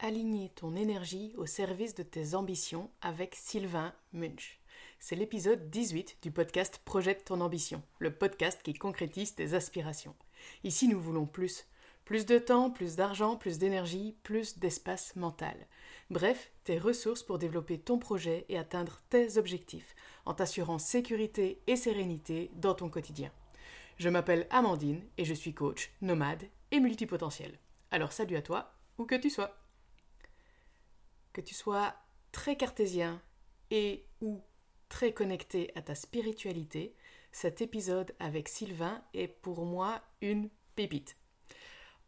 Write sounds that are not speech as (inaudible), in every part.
Aligner ton énergie au service de tes ambitions avec Sylvain Munch. C'est l'épisode 18 du podcast Projette ton ambition, le podcast qui concrétise tes aspirations. Ici, nous voulons plus. Plus de temps, plus d'argent, plus d'énergie, plus d'espace mental. Bref, tes ressources pour développer ton projet et atteindre tes objectifs, en t'assurant sécurité et sérénité dans ton quotidien. Je m'appelle Amandine et je suis coach, nomade et multipotentiel. Alors salut à toi, où que tu sois. Que tu sois très cartésien et ou très connecté à ta spiritualité, cet épisode avec Sylvain est pour moi une pépite.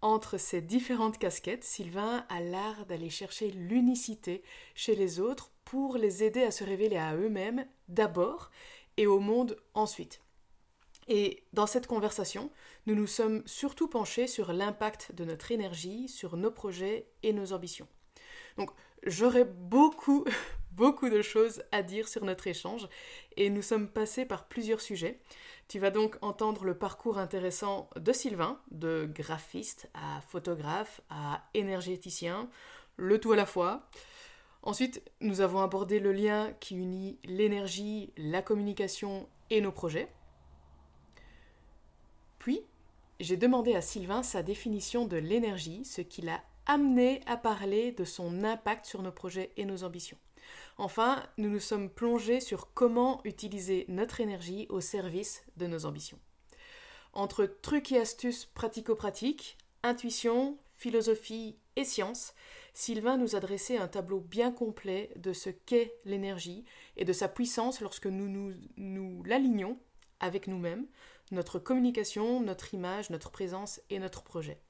Entre ces différentes casquettes, Sylvain a l'art d'aller chercher l'unicité chez les autres pour les aider à se révéler à eux-mêmes d'abord et au monde ensuite. Et dans cette conversation, nous nous sommes surtout penchés sur l'impact de notre énergie sur nos projets et nos ambitions. Donc j'aurais beaucoup, (laughs) beaucoup de choses à dire sur notre échange et nous sommes passés par plusieurs sujets. Tu vas donc entendre le parcours intéressant de Sylvain, de graphiste à photographe à énergéticien, le tout à la fois. Ensuite, nous avons abordé le lien qui unit l'énergie, la communication et nos projets. Puis, j'ai demandé à Sylvain sa définition de l'énergie, ce qui l'a amené à parler de son impact sur nos projets et nos ambitions. Enfin, nous nous sommes plongés sur comment utiliser notre énergie au service de nos ambitions. Entre trucs et astuces pratico-pratiques, intuition, philosophie et science, Sylvain nous a dressé un tableau bien complet de ce qu'est l'énergie et de sa puissance lorsque nous nous, nous l'alignons avec nous-mêmes, notre communication, notre image, notre présence et notre projet.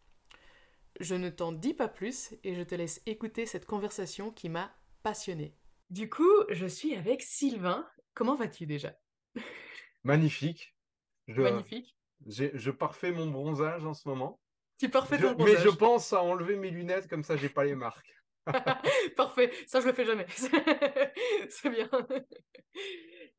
Je ne t'en dis pas plus et je te laisse écouter cette conversation qui m'a passionnée. Du coup, je suis avec Sylvain. Comment vas-tu déjà? Magnifique. Je, Magnifique. Je parfait mon bronzage en ce moment. Tu parfais ton bronzage. Mais je pense à enlever mes lunettes, comme ça j'ai pas les marques. (laughs) Parfait, ça je le fais jamais. (laughs) C'est bien.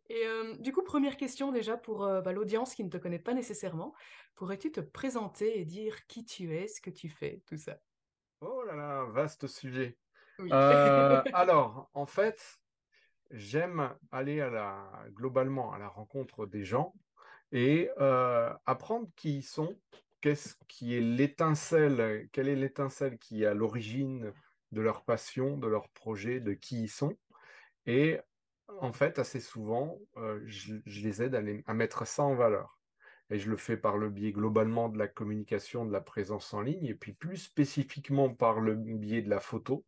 Et euh, du coup, première question déjà pour euh, bah, l'audience qui ne te connaît pas nécessairement. Pourrais-tu te présenter et dire qui tu es, ce que tu fais, tout ça? Oh là là, vaste sujet. Euh, (laughs) alors, en fait, j'aime aller à la, globalement à la rencontre des gens et apprendre qui ils sont, qu'est-ce qui est l'étincelle, quelle est l'étincelle qui est à l'origine de leur passion, de leur projet, de qui ils sont. Et en fait, assez souvent, euh, je, les aide à, mettre ça en valeur. Et je le fais par le biais globalement de la communication, de la présence en ligne, et puis plus spécifiquement par le biais de la photo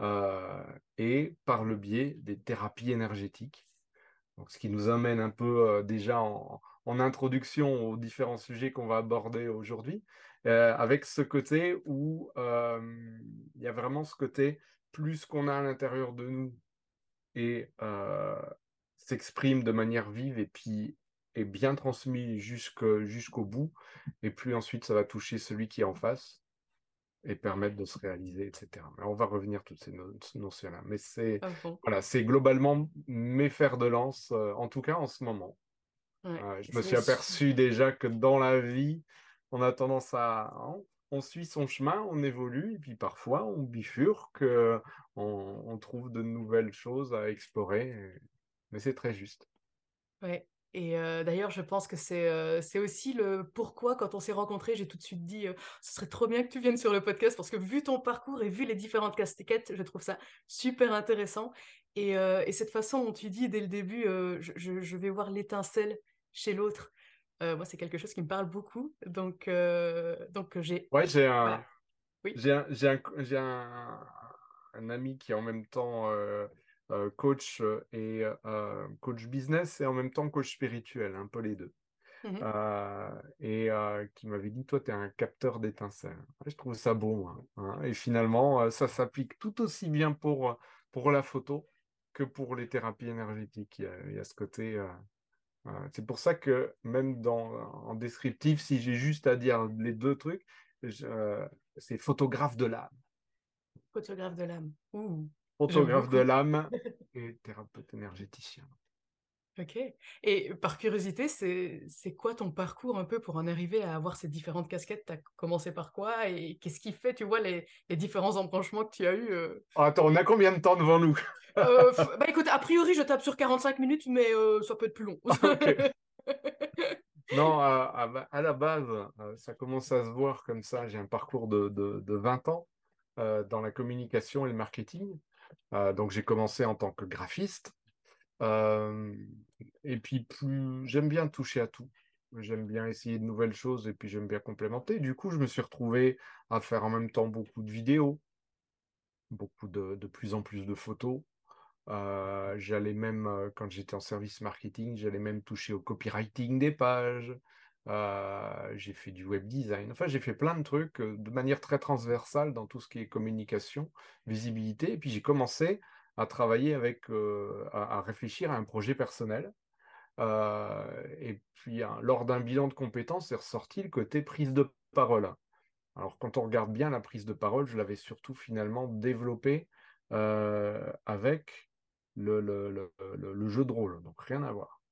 euh, et par le biais des thérapies énergétiques. Donc, ce qui nous amène un peu euh, déjà en, introduction aux différents sujets qu'on va aborder aujourd'hui, avec ce côté où il y a vraiment ce côté plus qu'on a à l'intérieur de nous et euh, s'exprime de manière vive et puis est bien transmis jusqu'au bout, et plus ensuite ça va toucher celui qui est en face et permettre de se réaliser, etc. on va revenir toutes ces notions-là. Mais c'est ah voilà, c'est globalement mes fers de lance, euh, en tout cas en ce moment. Euh, je me suis aperçu déjà que dans la vie, on a tendance à, on suit son chemin, on évolue, et puis parfois on bifurque, on, on trouve de nouvelles choses à explorer, mais c'est très juste. Ouais. Et euh, d'ailleurs, je pense que euh, c'est aussi le pourquoi, quand on s'est rencontrés, j'ai tout de suite dit euh, ce serait trop bien que tu viennes sur le podcast, parce que vu ton parcours et vu les différentes casquettes, je trouve ça super intéressant. Et, et cette façon dont tu dis dès le début, je, je, vais voir l'étincelle chez l'autre. Euh, moi, c'est quelque chose qui me parle beaucoup. Donc, euh, donc j'ai. Ouais, j'ai un, oui. j'ai un, j'ai un, un, ami qui est en même temps euh, coach et coach business et en même temps coach spirituel, un peu les deux. Mmh et qui m'avait dit, toi, tu es un capteur d'étincelles. Je trouve ça beau. Hein, et finalement, ça s'applique tout aussi bien pour, pour la photo que pour les thérapies énergétiques. Il y a, il y a ce côté c'est pour ça que même dans, en descriptif, si j'ai juste à dire les deux trucs, euh, c'est photographe de l'âme. Photographe de l'âme. Photographe de l'âme (laughs) et thérapeute énergéticien. Ok. Et par curiosité, c'est quoi ton parcours un peu pour en arriver à avoir ces différentes casquettes? Tu as commencé par quoi Et qu'est-ce qui fait, tu vois, les, les différents embranchements que tu as eus euh? Attends, on a combien de temps devant nous? Euh, (laughs) Bah écoute, a priori, je tape sur 45 minutes, mais euh, ça peut être plus long. (laughs) non, à, à, la base, ça commence à se voir comme ça. J'ai un parcours de, de, de 20 ans dans la communication et le marketing. donc j'ai commencé en tant que graphiste et puis, plus j'aime bien toucher à tout. J'aime bien essayer de nouvelles choses et puis j'aime bien complémenter. Du coup, je me suis retrouvé à faire en même temps beaucoup de vidéos, beaucoup de, de plus en plus de photos. j'allais même, quand j'étais en service marketing, j'allais même toucher au copywriting des pages. j'ai fait du web design. Enfin, j'ai fait plein de trucs de manière très transversale dans tout ce qui est communication, visibilité. Et puis, j'ai commencé à travailler avec, euh, à, réfléchir à un projet personnel. Euh, et puis, hein, lors d'un bilan de compétences, est ressorti le côté prise de parole. Alors, quand on regarde bien la prise de parole, je l'avais surtout finalement développée euh, avec le, jeu de rôle, donc rien à voir.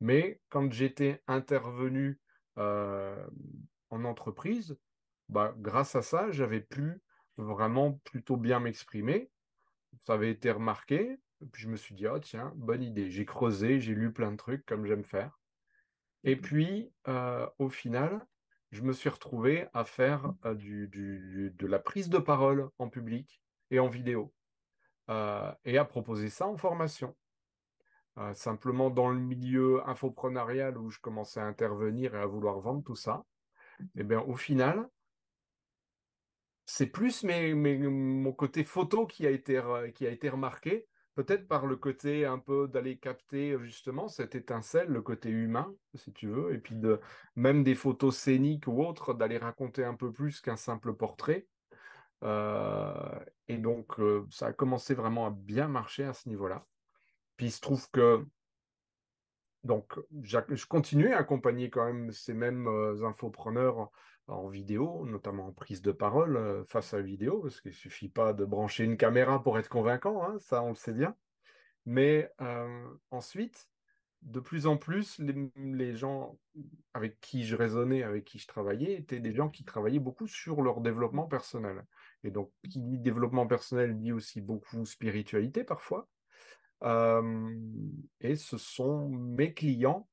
Mais quand j'étais intervenu en entreprise, bah, grâce à ça, j'avais pu vraiment plutôt bien m'exprimer ça avait été remarqué. puis je me suis dit, oh tiens, bonne idée. J'ai creusé, j'ai lu plein de trucs comme j'aime faire. Et mmh puis, euh, au final, je me suis retrouvé à faire euh, du, de la prise de parole en public et en vidéo. Euh, et à proposer ça en formation. simplement dans le milieu infoprenarial où je commençais à intervenir et à vouloir vendre tout ça, et bien au final, c'est plus mon côté photo qui a été, qui a été remarqué, peut-être par le côté un peu d'aller capter justement cette étincelle, le côté humain, si tu veux, et puis de même des photos scéniques ou autres, d'aller raconter un peu plus qu'un simple portrait. Euh, et donc, euh, ça a commencé vraiment à bien marcher à ce niveau-là. Puis il se trouve que donc, je continuais à accompagner quand même ces mêmes infopreneurs en vidéo, notamment en prise de parole face à la vidéo, parce qu'il ne suffit pas de brancher une caméra pour être convaincant, hein, ça on le sait bien. Mais ensuite, de plus en plus, les, gens avec qui je raisonnais, avec qui je travaillais, étaient des gens qui travaillaient beaucoup sur leur développement personnel. Et donc, qui dit développement personnel dit aussi beaucoup spiritualité parfois. Et ce sont mes clients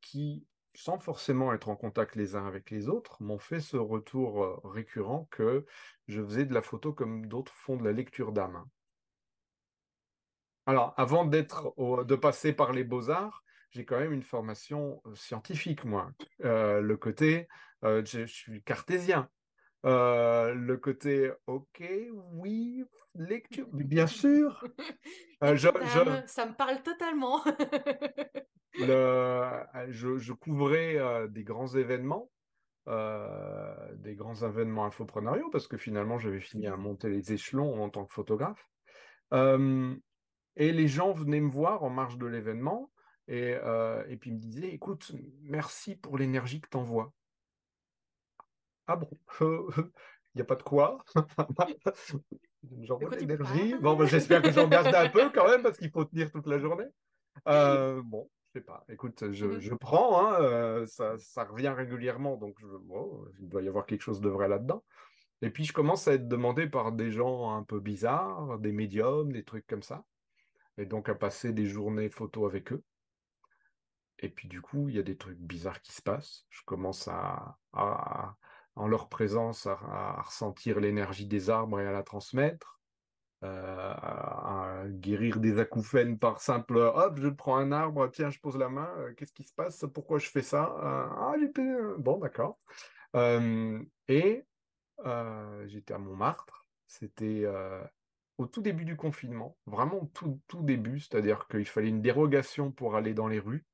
qui sans forcément être en contact les uns avec les autres, m'ont fait ce retour récurrent que je faisais de la photo comme d'autres font de la lecture d'âme. Alors, avant d'être de passer par les beaux-arts, j'ai quand même une formation scientifique, moi. Le côté, je, suis cartésien. Le côté, ok, oui, lecture, bien sûr. (laughs) Ça me parle totalement. (laughs) Le, je, couvrais euh, des grands événements, euh, des grands événements infoprenariaux, parce que finalement, j'avais fini à monter les échelons en tant que photographe. Euh, et les gens venaient me voir en marge de l'événement et, et puis me disaient, écoute, merci pour l'énergie que tu envoies. Ah bon? (laughs) Il n'y a pas de quoi? (laughs) J'envoie l'énergie. Bon, ben, j'espère que j'en garde un peu quand même, parce qu'il faut tenir toute la journée. (laughs) bon, je sais pas. Écoute, je, mmh prends, hein, euh, ça, revient régulièrement, donc je, il doit y avoir quelque chose de vrai là-dedans. Et puis je commence à être demandé par des gens un peu bizarres, des médiums, des trucs comme ça. Et donc à passer des journées photos avec eux. Et puis du coup, il y a des trucs bizarres qui se passent. Je commence à, en leur présence, à ressentir l'énergie des arbres et à la transmettre. Euh, à, guérir des acouphènes par simple hop, je prends un arbre, tiens, je pose la main, euh, qu'est-ce qui se passe? Pourquoi je fais ça? Euh, Ah, j'étais. Bon, d'accord. et j'étais à Montmartre, c'était au tout début du confinement, vraiment tout, tout début, c'est-à-dire qu'il fallait une dérogation pour aller dans les rues,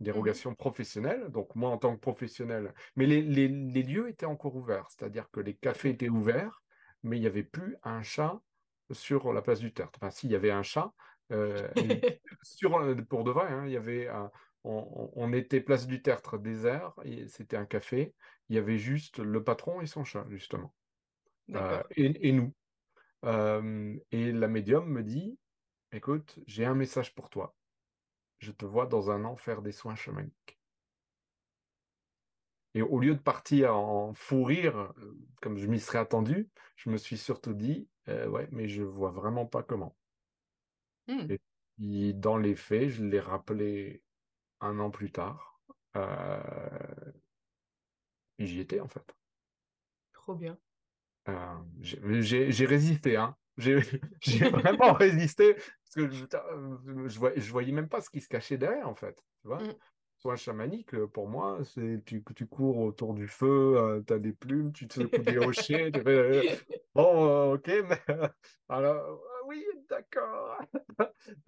dérogation professionnelle, donc moi en tant que professionnel, mais les, les, les lieux étaient encore ouverts, c'est-à-dire que les cafés étaient ouverts, mais il n'y avait plus un chat sur la place du Tertre. Enfin, s'il y avait un chat, euh, (laughs) sur, euh, pour de vrai, hein, il y avait on, était place du Tertre désert, c'était un café, il y avait juste le patron et son chat, justement. Euh, et, nous. et la médium me dit, écoute, j'ai un message pour toi. Je te vois dans un an faire des soins chamaniques. Et au lieu de partir en fou rire, comme je m'y serais attendu, je me suis surtout dit, ouais, mais je vois vraiment pas comment. Mmh. Et puis, dans les faits, je l'ai rappelé un an plus tard. et j'y étais, en fait. Trop bien. j'ai résisté, hein. (laughs) J'ai vraiment résisté parce que je, je, voyais, je voyais même pas ce qui se cachait derrière, en fait. Tu vois. Soit chamanique, pour moi, c'est tu, tu cours autour du feu, tu as des plumes, tu te secoues des rochers. bon, ok, mais alors, oui, d'accord.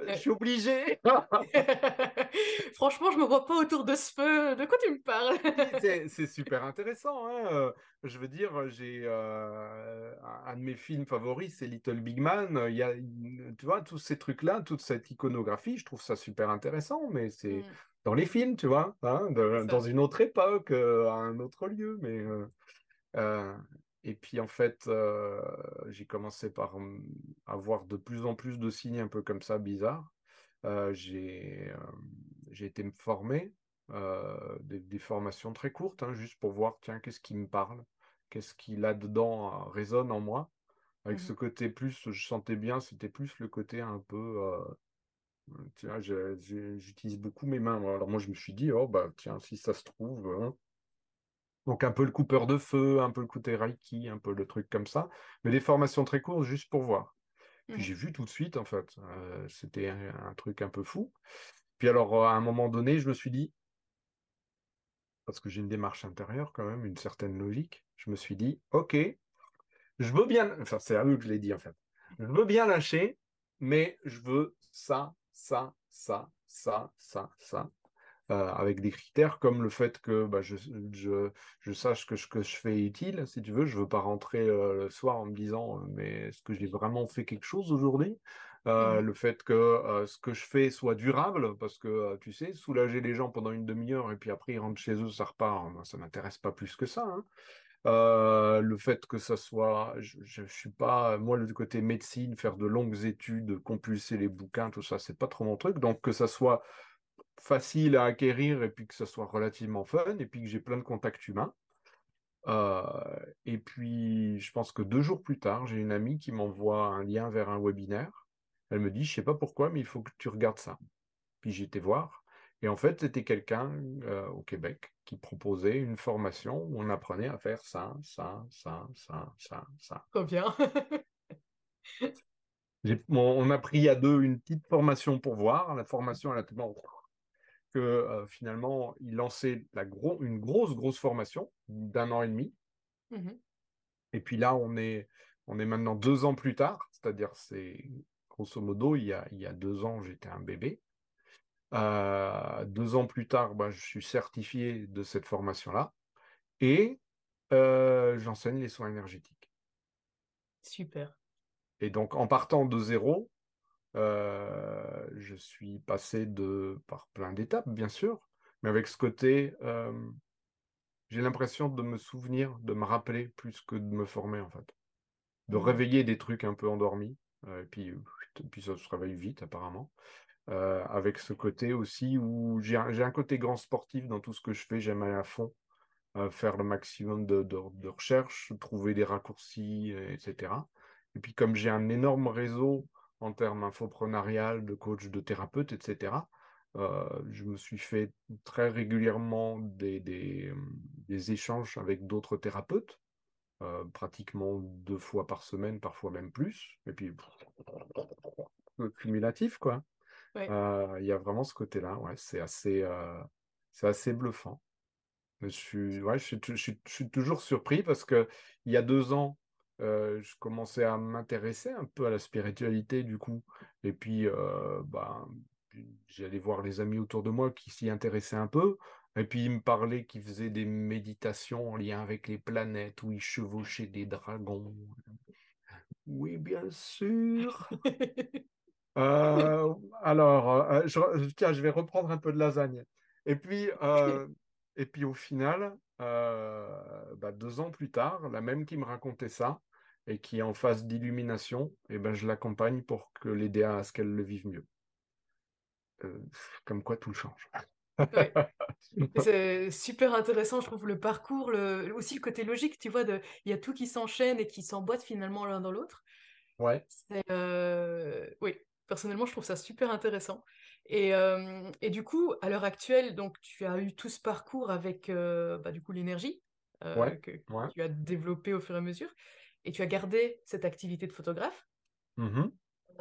je suis obligé. (laughs) Franchement, je me vois pas autour de ce feu. De quoi tu me parles? C'est super intéressant. Hein. Je veux dire, j'ai euh, un de mes films favoris, c'est Little Big Man. Il y a, tu vois, tous ces trucs-là, toute cette iconographie, je trouve ça super intéressant, mais c'est mm. dans les films, tu vois, hein, dans une autre époque, euh, à un autre lieu, mais. Euh, et puis en fait, euh, j'ai commencé par avoir de plus en plus de signes un peu comme ça, bizarres. Euh, j'ai été me former, euh, des, formations très courtes, hein, juste pour voir, tiens, qu'est-ce qui me parle, qu'est-ce qui là-dedans résonne en moi? Avec mmh ce côté plus, je sentais bien, c'était plus le côté un peu... tu vois, j'utilise beaucoup mes mains. Alors moi, je me suis dit, oh, bah tiens, si ça se trouve... Hein, donc un peu le coupeur de feu, un peu le côté Reiki, un peu le truc comme ça, mais des formations très courtes juste pour voir. Puis j'ai vu tout de suite, en fait, euh, c'était un, truc un peu fou. Puis alors, à un moment donné, je me suis dit, parce que j'ai une démarche intérieure quand même, une certaine logique, je me suis dit, ok, je veux bien, enfin c'est à eux que je l'ai dit en fait, je veux bien lâcher, mais je veux ça, ça, ça, ça, ça, ça, euh, avec des critères comme le fait que bah, je, je, sache que ce que je fais est utile, si tu veux. Je ne veux pas rentrer euh, le soir en me disant mais est-ce que j'ai vraiment fait quelque chose aujourd'hui? Euh, mmh Le fait que ce que je fais soit durable, parce que tu sais, soulager les gens pendant une demi-heure et puis après ils rentrent chez eux, ça repart, moi, ça m'intéresse pas plus que ça. Hein. le fait que ça soit, je, ne suis pas, moi, le côté médecine, faire de longues études, compulser les bouquins, tout ça, c'est pas trop mon truc. Donc que ça soit facile à acquérir et puis que ça soit relativement fun et puis que j'ai plein de contacts humains. Euh, et puis, je pense que deux jours plus tard, j'ai une amie qui m'envoie un lien vers un webinaire. Elle me dit, je sais pas pourquoi, mais il faut que tu regardes ça. Puis j'étais voir. Et en fait, c'était quelqu'un euh, au Québec qui proposait une formation où on apprenait à faire ça, ça, ça, ça, ça, ça. Trop bien. on a pris à deux une petite formation pour voir. La formation, elle a tellement que euh, finalement, il lançait la une grosse, grosse formation d'un an et demi. Mmh et puis là, on est, on est maintenant deux ans plus tard, c'est-à-dire, c'est grosso modo, il y a, il y a deux ans, j'étais un bébé. Euh, deux ans plus tard, bah, je suis certifié de cette formation-là et euh, j'enseigne les soins énergétiques. Super. Et donc, en partant de zéro, euh, je suis passé de, par plein d'étapes, bien sûr, mais avec ce côté, euh, j'ai l'impression de me souvenir, de me rappeler plus que de me former, en fait. De mmh. réveiller des trucs un peu endormis, euh, et puis, puis ça se réveille vite, apparemment. avec ce côté aussi où j'ai un, un, côté grand sportif dans tout ce que je fais, j'aime aller à fond, faire le maximum de, de, de recherche, trouver des raccourcis, etc. Et puis comme j'ai un énorme réseau en termes infoprenarial, de coach, de thérapeute, etc. Euh, je me suis fait très régulièrement des, des, échanges avec d'autres thérapeutes, euh, pratiquement deux fois par semaine, parfois même plus, et puis cumulatif, quoi. Euh, il y a vraiment ce côté-là, ouais, c'est assez, c'est assez bluffant. Je suis, ouais, je, je, je, suis toujours surpris parce que il y a deux ans, euh, je commençais à m'intéresser un peu à la spiritualité du coup. Et puis, euh, bah, j'allais voir les amis autour de moi qui s'y intéressaient un peu. Et puis, ils me parlaient qu'ils faisaient des méditations en lien avec les planètes, où ils chevauchaient des dragons. Oui, bien sûr. Euh, alors, tiens, je vais reprendre un peu de lasagne. Et puis, et puis au final, bah, deux ans plus tard, la même qui me racontait ça, et qui est en phase d'illumination, et eh ben, je l'accompagne pour que l'aider à ce qu'elle le vive mieux. comme quoi tout change. (laughs) C'est super intéressant, je trouve, le parcours, le... aussi le côté logique, tu vois, de... il y a tout qui s'enchaîne et qui s'emboîte finalement l'un dans l'autre. Ouais. Oui, personnellement, je trouve ça super intéressant. Et, et du coup, à l'heure actuelle, donc, tu as eu tout ce parcours avec bah, du coup l'énergie que, tu as développé au fur et à mesure, et tu as gardé cette activité de photographe? Mmh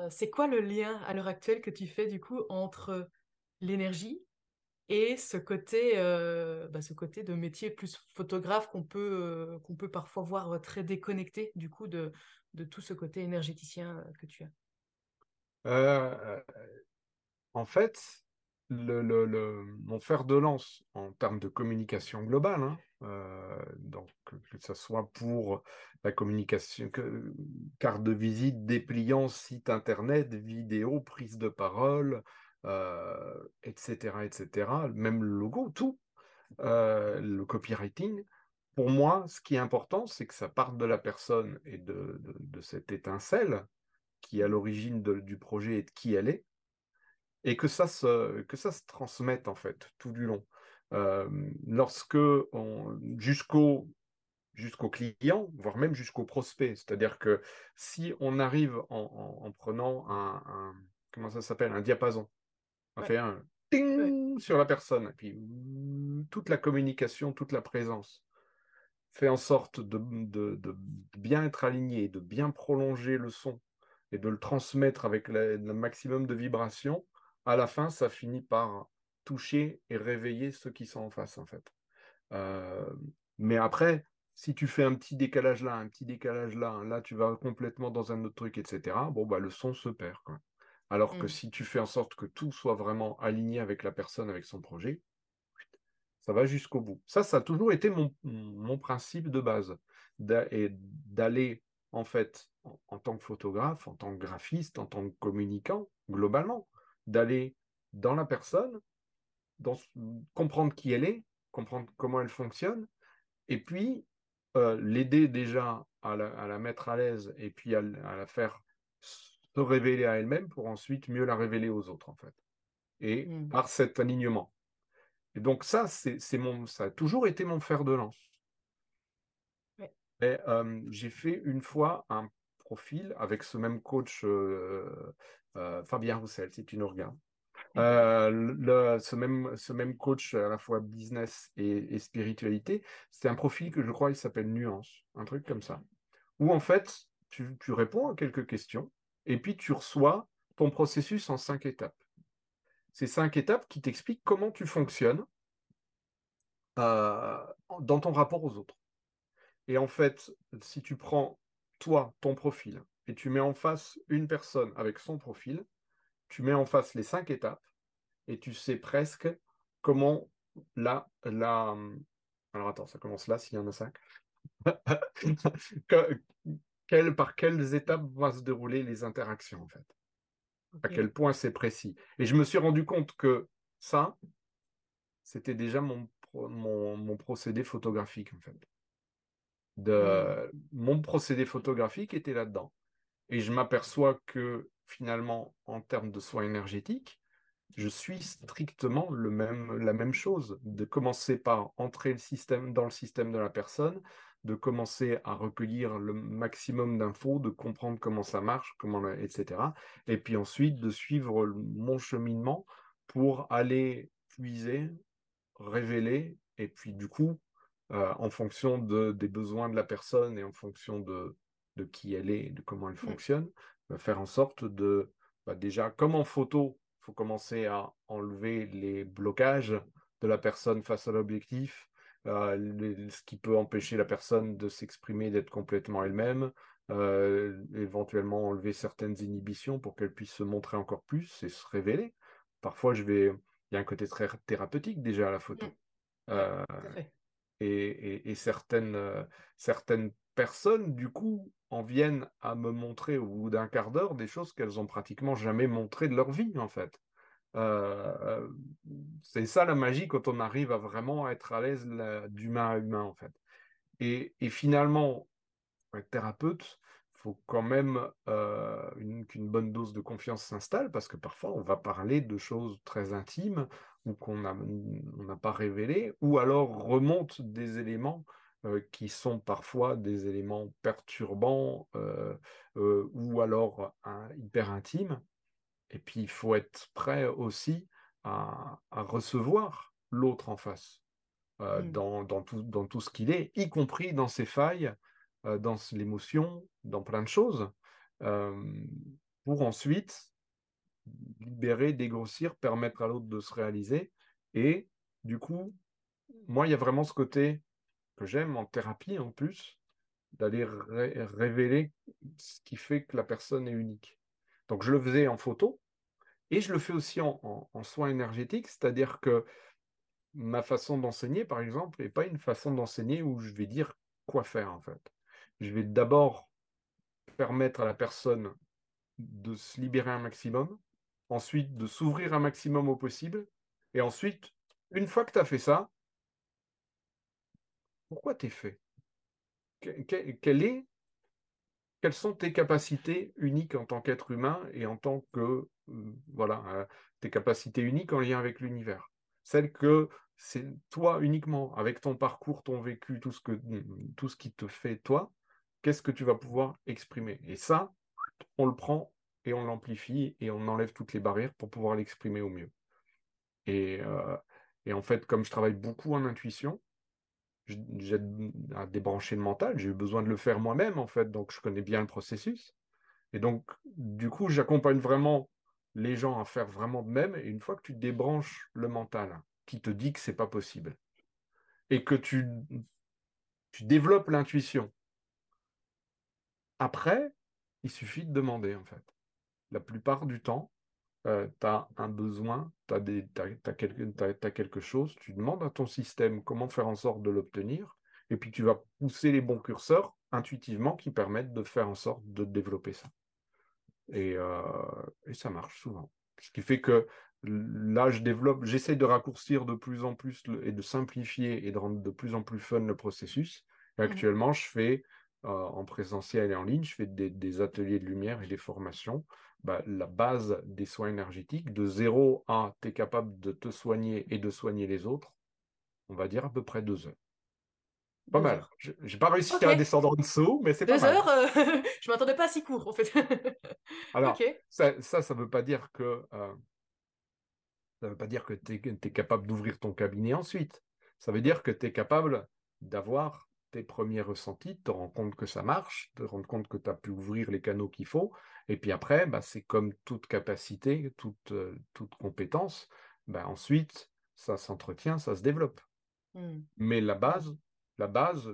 c'est quoi le lien à l'heure actuelle que tu fais du coup entre l'énergie et ce côté, bah, ce côté de métier plus photographe qu'on peut, qu'on peut parfois voir très déconnecté du coup de, de tout ce côté énergéticien que tu as? En fait, le, le, mon fer de lance en termes de communication globale, hein, donc que ce soit pour la communication, carte de visite, dépliant, site internet, vidéo, prise de parole, etc., etc., même le logo, tout, le copywriting. Pour moi, ce qui est important, c'est que ça parte de la personne et de, de, cette étincelle qui est à l'origine du projet et de qui elle est, et que ça se, que ça se transmette en fait tout du long. Lorsque jusqu'au jusqu'au client, voire même jusqu'au prospect, c'est-à-dire que si on arrive en, prenant un, un, comment ça s'appelle un diapason, on fait un ting sur la personne. Et puis toute la communication, toute la présence fait en sorte de, de, bien être aligné, de bien prolonger le son et de le transmettre avec le maximum de vibrations. À la fin, ça finit par toucher et réveiller ceux qui sont en face, en fait. Euh, mais après, si tu fais un petit décalage là, un petit décalage là, là tu vas complètement dans un autre truc, etc. Bon, bah le son se perd. Quoi. Alors que mmh. si tu fais en sorte que tout soit vraiment aligné avec la personne, avec son projet, ça va jusqu'au bout. Ça, ça a toujours été mon, mon principe de base, d'aller en fait en, tant que photographe, en tant que graphiste, en tant que communicant, globalement, d'aller dans la personne, dans, comprendre qui elle est, comprendre comment elle fonctionne, et puis euh, l'aider déjà à la, à la, mettre à l'aise et puis à, à la faire se révéler à elle-même pour ensuite mieux la révéler aux autres, en fait. Et mmh. par cet alignement. Et donc ça, c'est mon, ça a toujours été mon fer de lance. j'ai fait une fois un profil avec ce même coach, euh, euh, Fabien Roussel, si tu nous regardes. Euh, le, ce, même, ce même coach à la fois business et, et spiritualité, c'est un profil que je crois il s'appelle Nuance, un truc comme ça. Où en fait, tu, tu réponds à quelques questions et puis tu reçois ton processus en cinq étapes. Ces cinq étapes qui t'expliquent comment tu fonctionnes euh, dans ton rapport aux autres. Et en fait, si tu prends toi, ton profil, et tu mets en face une personne avec son profil, tu mets en face les cinq étapes, et tu sais presque comment la... la alors attends, ça commence là s'il y en a cinq. (laughs) par quelles étapes vont se dérouler les interactions, en fait? À quel point c'est précis? Et je me suis rendu compte que ça, c'était déjà mon, mon, procédé photographique, en fait. De, Mon procédé photographique était là-dedans. Et je m'aperçois que finalement, en termes de soins énergétiques, je suis strictement le même, la même chose, de commencer par entrer le système, dans le système de la personne, de commencer à recueillir le maximum d'infos, de comprendre comment ça marche, comment, etc. Et puis ensuite de suivre mon cheminement pour aller puiser, révéler, et puis du coup, euh, en fonction de, des besoins de la personne et en fonction de, de qui elle est de comment elle mmh. fonctionne, faire en sorte de, bah, déjà, comme en photo, il faut commencer à enlever les blocages de la personne face à l'objectif, euh, ce qui peut empêcher la personne de s'exprimer, d'être complètement elle-même, euh, éventuellement enlever certaines inhibitions pour qu'elle puisse se montrer encore plus et se révéler. Parfois, je vais, il y a un côté très thérapeutique déjà à la photo. Mmh. Euh, et, certaines, certaines personnes, du coup, en viennent à me montrer au bout d'un quart d'heure des choses qu'elles ont pratiquement jamais montrées de leur vie, en fait. Euh, c'est ça la magie quand on arrive à vraiment être à l'aise d'humain à humain en fait. Et, finalement, être thérapeute faut quand même qu'une bonne dose de confiance s'installe parce que parfois on va parler de choses très intimes ou qu'on n'a pas révélées ou alors remontent des éléments qui sont parfois des éléments perturbants ou alors hyper intimes. Et puis il faut être prêt aussi à, recevoir l'autre en face mmh. dans, tout, dans tout ce qu'il est, y compris dans ses failles euh, dans l'émotion, dans plein de choses, euh, pour ensuite libérer, dégrossir, permettre à l'autre de se réaliser. Et du coup, moi, il y a vraiment ce côté que j'aime en thérapie en plus, d'aller révéler ce qui fait que la personne est unique. Donc je le faisais en photo et je le fais aussi en, en soins énergétiques, c'est-à-dire que ma façon d'enseigner, par exemple, n'est pas une façon d'enseigner où je vais dire quoi faire en fait je vais d'abord permettre à la personne de se libérer un maximum, ensuite de s'ouvrir un maximum au possible, et ensuite, une fois que tu as fait ça, pourquoi tu es fait Quelles sont tes capacités uniques en tant qu'être humain et en tant que, euh, voilà, euh, tes capacités uniques en lien avec l'univers? Celles que c'est toi uniquement, avec ton parcours, ton vécu, tout ce, que, tout ce qui te fait toi, qu'est-ce que tu vas pouvoir exprimer? Et ça, on le prend et on l'amplifie et on enlève toutes les barrières pour pouvoir l'exprimer au mieux. Et, euh, en fait, comme je travaille beaucoup en intuition, j'ai à débrancher le mental, j'ai eu besoin de le faire moi-même, en fait, donc je connais bien le processus. Et donc, du coup, j'accompagne vraiment les gens à faire vraiment de même. Et une fois que tu débranches le mental, qui te dit que c'est pas possible, et que tu, tu développes l'intuition, après, il suffit de demander, en fait. La plupart du temps, euh, tu as un besoin, tu as, quelque chose, tu demandes à ton système comment faire en sorte de l'obtenir, et puis tu vas pousser les bons curseurs intuitivement qui permettent de faire en sorte de développer ça. Et, euh, et ça marche souvent. Ce qui fait que là, je développe, j'essaie de raccourcir de plus en plus et de simplifier et de rendre de plus en plus fun le processus. Et mmh actuellement, je fais euh, en présentiel et en ligne, je fais des, ateliers de lumière et des formations. Bah, la base des soins énergétiques, de zéro à tu es capable de te soigner et de soigner les autres, on va dire à peu près deux heures. Pas mal. Je n'ai pas réussi à descendre en dessous, mais c'est pas mal. Deux heures, euh, (laughs) je m'attendais pas à si court, en fait. (laughs) Alors, ça, ça ne veut pas dire que euh, ça veut pas dire que tu es, capable d'ouvrir ton cabinet ensuite. Ça veut dire que tu es capable d'avoir tes premiers ressentis, te rends compte que ça marche, te rendre compte que tu as pu ouvrir les canaux qu'il faut. Et puis après, bah, c'est comme toute capacité, toute, euh, toute compétence. Bah, ensuite, ça s'entretient, ça se développe. Mmh. Mais la base, la base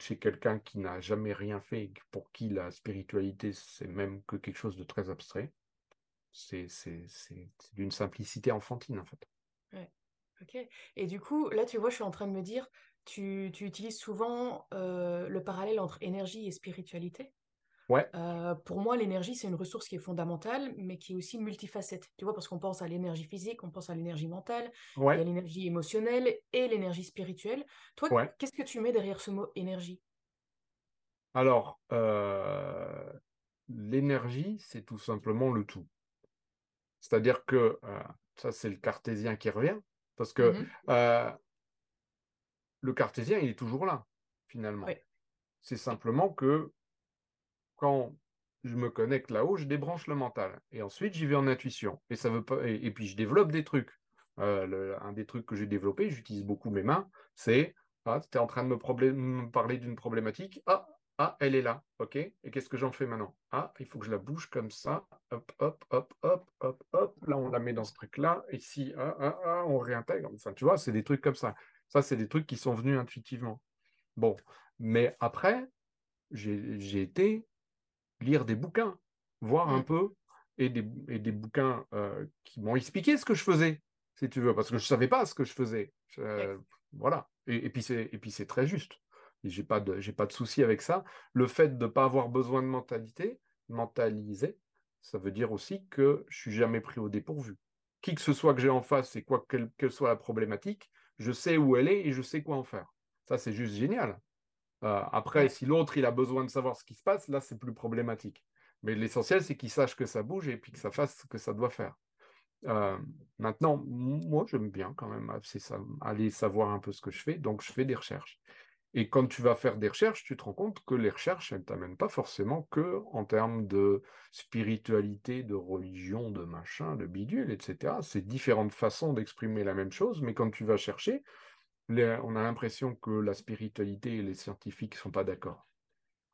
chez quelqu'un qui n'a jamais rien fait, pour qui la spiritualité, c'est même que quelque chose de très abstrait, c'est d'une simplicité enfantine, en fait. Ouais. Ok. Et du coup, là, tu vois, je suis en train de me dire, tu, utilises souvent euh, le parallèle entre énergie et spiritualité. Ouais. Euh, pour moi, l'énergie, c'est une ressource qui est fondamentale, mais qui est aussi multifacette. Tu vois, parce qu'on pense à l'énergie physique, on pense à l'énergie mentale, il y a l'énergie émotionnelle et l'énergie spirituelle. Toi, qu'est-ce que tu mets derrière ce mot énergie? Alors, euh, l'énergie, c'est tout simplement le tout. C'est-à-dire que, ça, c'est le cartésien qui revient, parce que mmh le cartésien, il est toujours là, finalement. C'est simplement que quand je me connecte là-haut, je débranche le mental. Et ensuite, j'y vais en intuition. Et, ça veut pas... et, puis, je développe des trucs. Euh, un des trucs que j'ai développé, j'utilise beaucoup mes mains, c'est ah, tu es en train de me, parler d'une problématique. Ah, ah, elle est là. OK. Et qu'est-ce que j'en fais maintenant? Ah, il faut que je la bouge comme ça. Hop, hop, hop, hop, hop, hop. Là, on la met dans ce truc-là. Ici, ah, ah, ah, on réintègre. Enfin, tu vois, c'est des trucs comme ça. Ça, c'est des trucs qui sont venus intuitivement. Bon, mais après, j'ai été lire des bouquins, voir un peu, et des, bouquins euh, qui m'ont expliqué ce que je faisais, si tu veux, parce que je ne savais pas ce que je faisais. voilà. Et, et puis c'est très juste. J'ai pas de j'ai pas de souci avec ça. Le fait de ne pas avoir besoin de mentalité, mentaliser, ça veut dire aussi que je suis jamais pris au dépourvu. Qui que ce soit que j'ai en face et quoi quelle que soit la problématique, je sais où elle est et je sais quoi en faire. Ça, c'est juste génial. Euh, après, si l'autre, il a besoin de savoir ce qui se passe, là, c'est plus problématique. Mais l'essentiel, c'est qu'il sache que ça bouge et puis que ça fasse ce que ça doit faire. Euh, maintenant, moi, j'aime bien quand même aller savoir un peu ce que je fais, donc je fais des recherches. Et quand tu vas faire des recherches, tu te rends compte que les recherches, elles ne t'amènent pas forcément que en termes de spiritualité, de religion, de machin, de bidule, etc. C'est différentes façons d'exprimer la même chose, mais quand tu vas chercher, on a l'impression que la spiritualité et les scientifiques ne sont pas d'accord.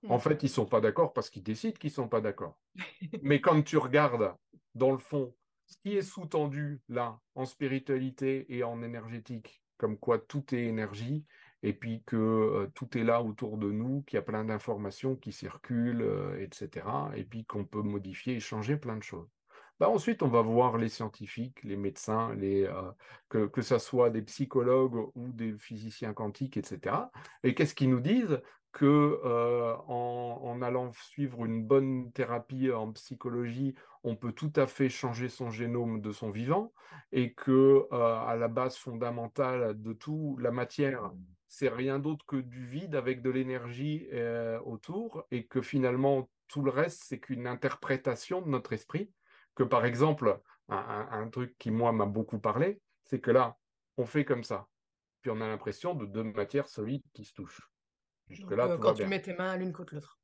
En fait, ils ne sont pas d'accord parce qu'ils décident qu'ils ne sont pas d'accord. mais quand tu regardes dans le fond ce qui est sous-tendu là en spiritualité et en énergétique, comme quoi tout est énergie, et puis que tout est là autour de nous, qu'il y a plein d'informations qui circulent, etc., et puis qu'on peut modifier et changer plein de choses. Bah, ensuite, on va voir les scientifiques, les médecins, les, que, que ce soit des psychologues ou des physiciens quantiques, etc. Et qu'est-ce qu'ils nous disent? Que en, en, allant suivre une bonne thérapie en psychologie, on peut tout à fait changer son génome de son vivant et que à la base fondamentale de tout, la matière, c'est rien d'autre que du vide avec de l'énergie euh, autour et que finalement tout le reste c'est qu'une interprétation de notre esprit. Que par exemple un, truc qui moi m'a beaucoup parlé c'est que là on fait comme ça. Puis on a l'impression de deux matières solides qui se touchent. Jusque là euh, quand tu mets tes mains l'une contre l'autre.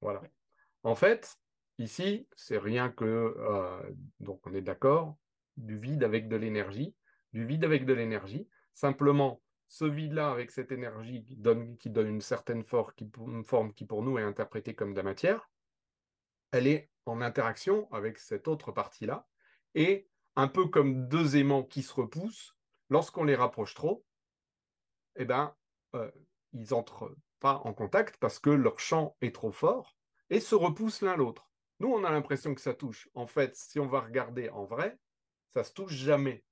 Voilà. En fait ici c'est rien que euh, donc on est d'accord du vide avec de l'énergie. Du vide avec de l'énergie simplement ce vide-là, avec cette énergie qui donne, une certaine forme qui, forme qui, pour nous, est interprétée comme de la matière, elle est en interaction avec cette autre partie-là. Et un peu comme deux aimants qui se repoussent, lorsqu'on les rapproche trop, eh ben, euh, ils n'entrent pas en contact parce que leur champ est trop fort et se repoussent l'un l'autre. Nous, on a l'impression que ça touche. En fait, si on va regarder en vrai, ça se touche jamais.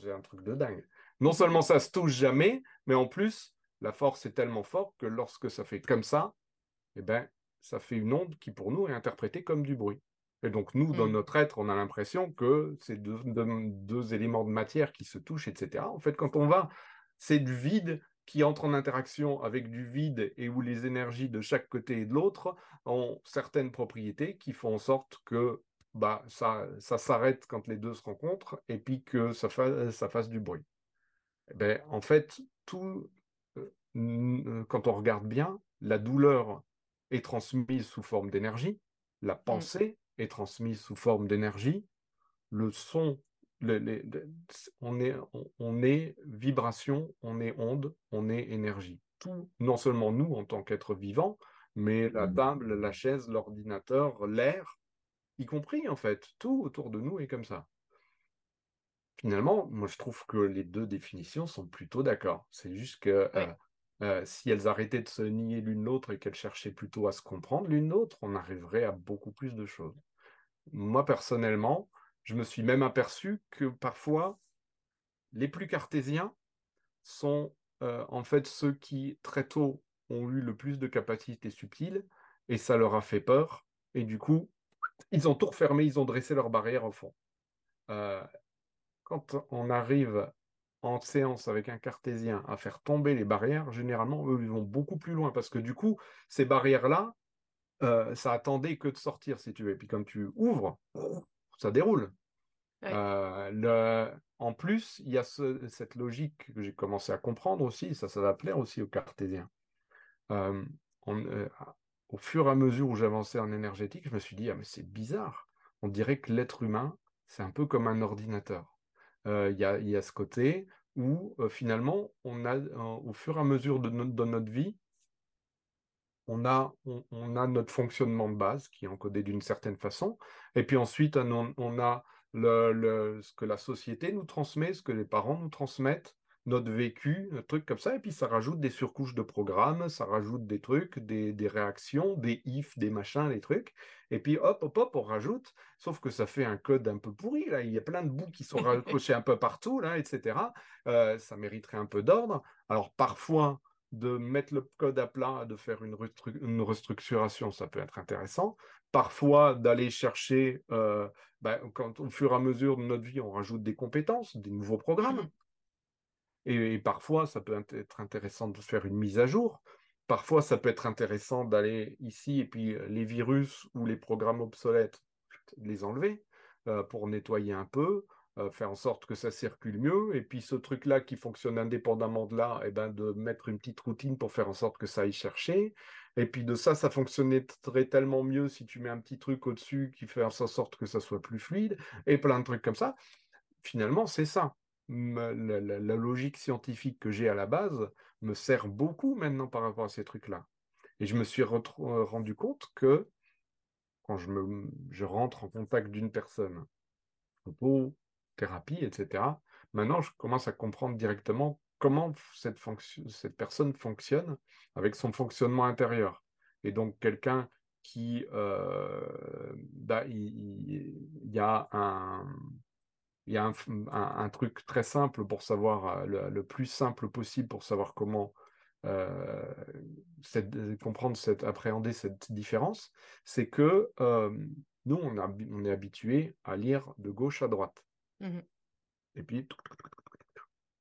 C'est un truc de dingue non seulement ça se touche jamais, mais en plus, la force est tellement forte que lorsque ça fait comme ça, eh ben, ça fait une onde qui pour nous est interprétée comme du bruit. Et donc nous, dans mm. notre être, on a l'impression que c'est deux, éléments de matière qui se touchent, etc. En fait, quand on va, c'est du vide qui entre en interaction avec du vide et où les énergies de chaque côté et de l'autre ont certaines propriétés qui font en sorte que bah, ça, ça s'arrête quand les deux se rencontrent et puis que ça, ça fasse du bruit. Eh ben, en fait, tout, euh, euh, quand on regarde bien, la douleur est transmise sous forme d'énergie, la mmh. pensée est transmise sous forme d'énergie, le son, on, est, on, est vibration, on est onde, on est énergie. Tout, non seulement nous en tant qu'êtres vivants, mais la mmh. table, la chaise, l'ordinateur, l'air, y compris en fait, tout autour de nous est comme ça. Finalement, moi je trouve que les deux définitions sont plutôt d'accord. C'est juste que euh, euh, si elles arrêtaient de se nier l'une l'autre et qu'elles cherchaient plutôt à se comprendre l'une l'autre, on arriverait à beaucoup plus de choses. Moi personnellement, je me suis même aperçu que parfois, les plus cartésiens sont euh, en fait ceux qui très tôt ont eu le plus de capacités subtiles et ça leur a fait peur. Et du coup, ils ont tout refermé, ils ont dressé leur barrière au fond quand on arrive en séance avec un cartésien à faire tomber les barrières, généralement, eux, ils vont beaucoup plus loin parce que du coup, ces barrières-là, euh, ça attendait que de sortir, si tu veux. Et puis quand tu ouvres, ça déroule. Euh, en plus, il y a cette logique que j'ai commencé à comprendre aussi, ça, ça va plaire aussi aux cartésiens. Euh, au fur et à mesure où j'avançais en énergétique, je me suis dit, ah mais c'est bizarre. On dirait que l'être humain, c'est un peu comme un ordinateur. Il y, a, ce côté où finalement, on a, au fur et à mesure de, notre vie, on a, on, a, notre fonctionnement de base qui est encodé d'une certaine façon, et puis ensuite, on, a le, ce que la société nous transmet, ce que les parents nous transmettent, notre vécu, un truc comme ça, et puis ça rajoute des surcouches de programmes, ça rajoute des trucs, des, réactions, des ifs, des machins, des trucs, et puis hop, hop, hop, on rajoute, sauf que ça fait un code un peu pourri, là, il y a plein de bouts qui sont (laughs) raccrochés un peu partout, là, etc. Euh, ça mériterait un peu d'ordre. Alors parfois, de mettre le code à plat, de faire une, restructuration, ça peut être intéressant. Parfois, d'aller chercher, euh, ben, quand au fur et à mesure de notre vie, on rajoute des compétences, des nouveaux programmes. Et, parfois, ça peut être intéressant de faire une mise à jour parfois, ça peut être intéressant d'aller ici et puis les virus ou les programmes obsolètes, les enlever pour nettoyer un peu, faire en sorte que ça circule mieux. Et puis ce truc-là qui fonctionne indépendamment de là, et eh ben, de mettre une petite routine pour faire en sorte que ça aille chercher. Et puis de ça, ça fonctionnerait tellement mieux si tu mets un petit truc au-dessus qui fait en sorte que ça soit plus fluide, et plein de trucs comme ça. Finalement, c'est ça. La, logique scientifique que j'ai à la base me sert beaucoup maintenant par rapport à ces trucs-là. Et je me suis rendu compte que quand je, rentre en contact d'une personne, photo, thérapie, etc., maintenant je commence à comprendre directement comment cette, cette personne fonctionne avec son fonctionnement intérieur. Et donc quelqu'un qui, euh, bah, il, y a un, il y a un, truc très simple pour savoir, euh, le, plus simple possible pour savoir comment euh, comprendre, cette, appréhender cette différence, c'est que nous, on, on est habitué à lire de gauche à droite. Mmh Et puis,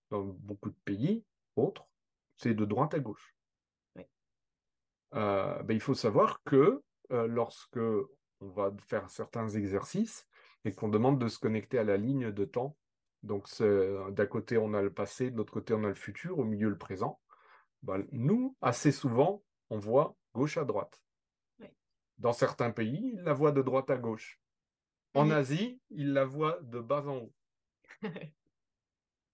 dans beaucoup de pays autres, c'est de droite à gauche. Euh, ben, il faut savoir que euh, lorsque on va faire certains exercices et qu'on demande de se connecter à la ligne de temps, donc d'un côté on a le passé, de l'autre côté on a le futur, au milieu le présent, ben, nous, assez souvent, on voit gauche à droite. Dans certains pays, ils la voient de droite à gauche. En Asie, ils la voient de bas en haut. (laughs)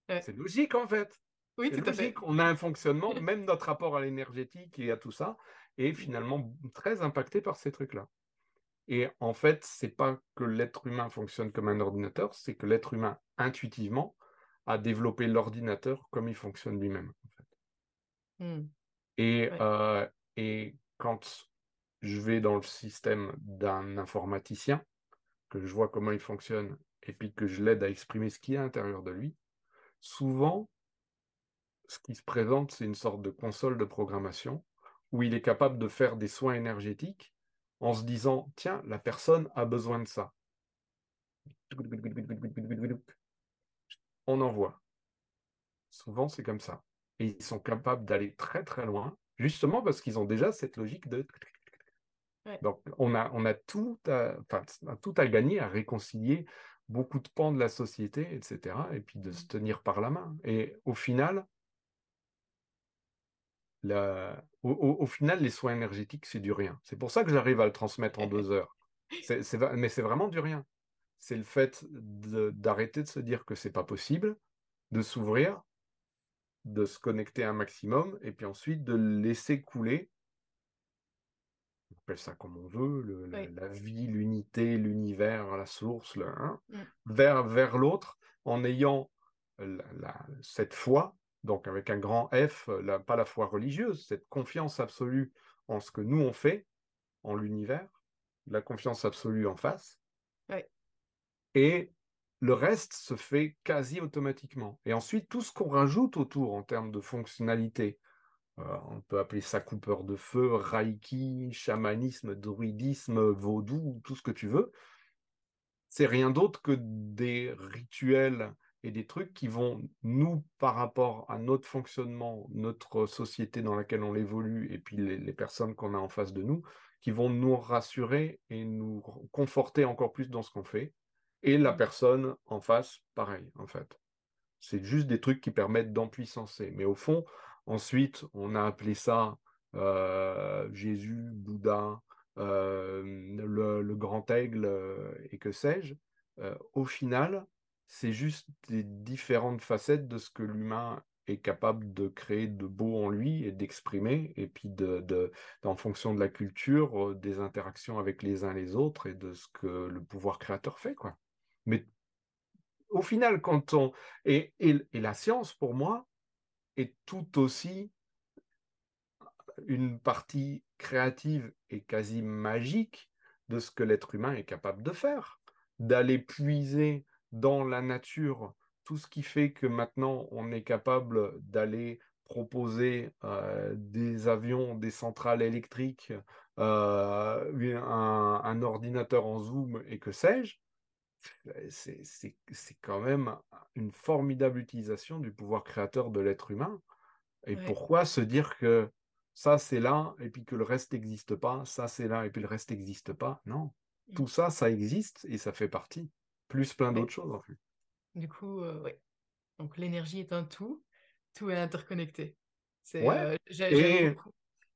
C'est logique en fait. Oui, tout logique. à fait. On a un fonctionnement, (laughs) même notre rapport à l'énergétique et à tout ça est finalement très impacté par ces trucs-là. Et en fait, c'est pas que l'être humain fonctionne comme un ordinateur, c'est que l'être humain intuitivement a développé l'ordinateur comme il fonctionne lui-même. Mmh. Et, euh, et quand je vais dans le système d'un informaticien, que je vois comment il fonctionne et puis que je l'aide à exprimer ce qu'il y a à l'intérieur de lui, souvent, ce qui se présente, c'est une sorte de console de programmation où il est capable de faire des soins énergétiques en se disant, tiens, la personne a besoin de ça. On envoie. Souvent, c'est comme ça. Et ils sont capables d'aller très très loin, justement parce qu'ils ont déjà cette logique de donc, on a, on a tout, à, tout à gagner à réconcilier beaucoup de pans de la société, etc., et puis de se mmh. tenir par la main. Et au final, la, au, final, les soins énergétiques, c'est du rien. C'est pour ça que j'arrive à le transmettre en deux heures. mais c'est vraiment du rien. C'est le fait d'arrêter de, se dire que c'est pas possible, de s'ouvrir, de se connecter un maximum, et puis ensuite de laisser couler ça comme on veut, la, vie, l'unité, l'univers, la source, hein, mmh. vers, vers l'autre, en ayant cette foi, donc avec un grand F, pas la foi religieuse, cette confiance absolue en ce que nous on fait, en l'univers, la confiance absolue en face. Et le reste se fait quasi automatiquement. Et ensuite, tout ce qu'on rajoute autour en termes de fonctionnalité, euh, on peut appeler ça coupeur de feu, reiki, chamanisme, druidisme, vaudou, tout ce que tu veux. C'est rien d'autre que des rituels et des trucs qui vont nous, par rapport à notre fonctionnement, notre société dans laquelle on évolue, et puis les, personnes qu'on a en face de nous, qui vont nous rassurer et nous conforter encore plus dans ce qu'on fait. Et la mmh. personne en face, pareil, en fait. C'est juste des trucs qui permettent d'empuissancer. Mais au fond, Ensuite, on a appelé ça euh, Jésus, Bouddha, euh, le, grand aigle euh, et que sais-je. au final, c'est juste des différentes facettes de ce que l'humain est capable de créer de beau en lui et d'exprimer, et puis de, en fonction de la culture, des interactions avec les uns les autres et de ce que le pouvoir créateur fait. Quoi. Mais au final, quand on. et la science, pour moi, est tout aussi une partie créative et quasi magique de ce que l'être humain est capable de faire, d'aller puiser dans la nature tout ce qui fait que maintenant on est capable d'aller proposer euh, des avions, des centrales électriques, euh, un, un, ordinateur en zoom et que sais-je, c'est quand même une formidable utilisation du pouvoir créateur de l'être humain. Et pourquoi se dire que ça c'est là, et puis que le reste n'existe pas, ça c'est là, et puis le reste n'existe pas? Non, mmh. tout ça, ça existe et ça fait partie, plus plein d'autres choses en fait. Du coup, euh, oui. Donc l'énergie est un tout, tout est interconnecté. C'est, ouais. Euh, et...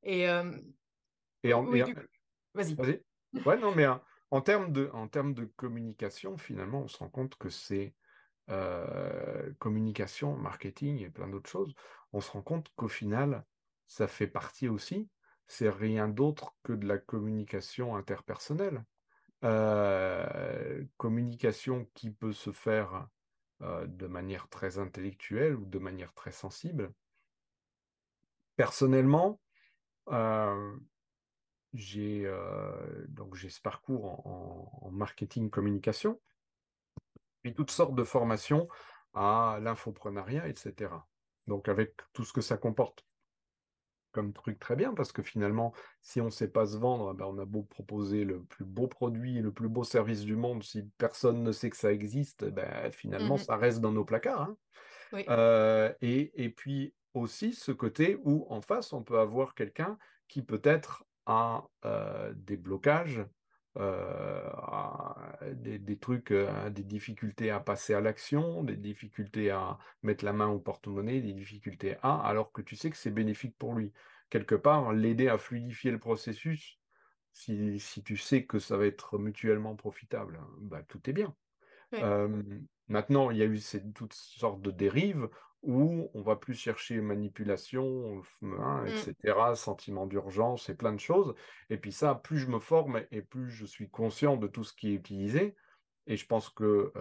Et, euh, et en... Vas-y. Vas-y. Ouais, non, mais en, termes de, en termes de communication, finalement, on se rend compte que c'est communication, marketing et plein d'autres choses. On se rend compte qu'au final, ça fait partie aussi, c'est rien d'autre que de la communication interpersonnelle. Communication qui peut se faire de manière très intellectuelle ou de manière très sensible. Personnellement, j'ai donc ce parcours en, marketing communication, puis toutes sortes de formations à l'infoprenariat, etc. Donc avec tout ce que ça comporte comme truc très bien, parce que finalement, si on ne sait pas se vendre, ben on a beau proposer le plus beau produit, le plus beau service du monde, si personne ne sait que ça existe, ben, finalement, mmh ça reste dans nos placards. Hein. et, et, puis aussi ce côté où en face, on peut avoir quelqu'un qui peut-être a des blocages, des, des, trucs, des difficultés à passer à l'action, des difficultés à mettre la main au porte-monnaie, des difficultés à, alors que tu sais que c'est bénéfique pour lui. Quelque part, l'aider à fluidifier le processus, si, si, tu sais que ça va être mutuellement profitable, bah, tout est bien. maintenant, il y a eu ces, toutes sortes de dérives où on va plus chercher manipulation, hein, mmh. etc., sentiment d'urgence et plein de choses. Et puis ça, plus je me forme et plus je suis conscient de tout ce qui est utilisé. Et je pense que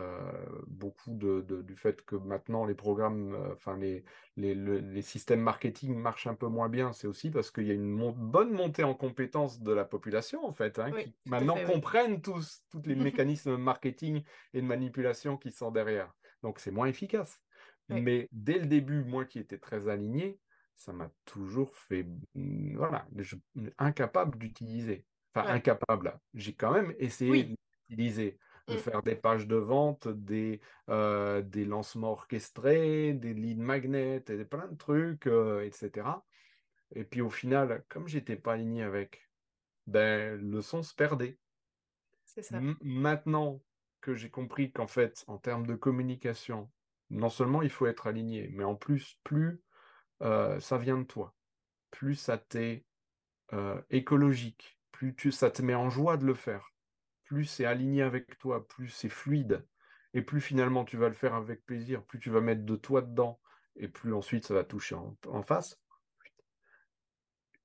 beaucoup de, du fait que maintenant les programmes, enfin les, les, systèmes marketing marchent un peu moins bien, c'est aussi parce qu'il y a une bonne montée en compétences de la population, en fait, hein, qui maintenant comprennent tous, tous les (laughs) mécanismes marketing et de manipulation qui sont derrière. Donc c'est moins efficace. Mais dès le début, moi qui étais très aligné, ça m'a toujours fait, mmh, voilà, incapable d'utiliser. Enfin, incapable. J'ai quand même essayé d'utiliser, de mmh. faire des pages de vente, des, euh, des lancements orchestrés, des lead magnets, et plein de trucs, euh, etc. Et puis au final, comme j'étais pas aligné avec, ben, le son se perdait. C'est ça. maintenant que j'ai compris qu'en fait, en termes de communication, non seulement il faut être aligné, mais en plus, plus euh, ça vient de toi, plus ça t'est euh, écologique, plus ça te met en joie de le faire, plus c'est aligné avec toi, plus c'est fluide, et plus finalement tu vas le faire avec plaisir, plus tu vas mettre de toi dedans, et plus ensuite ça va toucher en, face.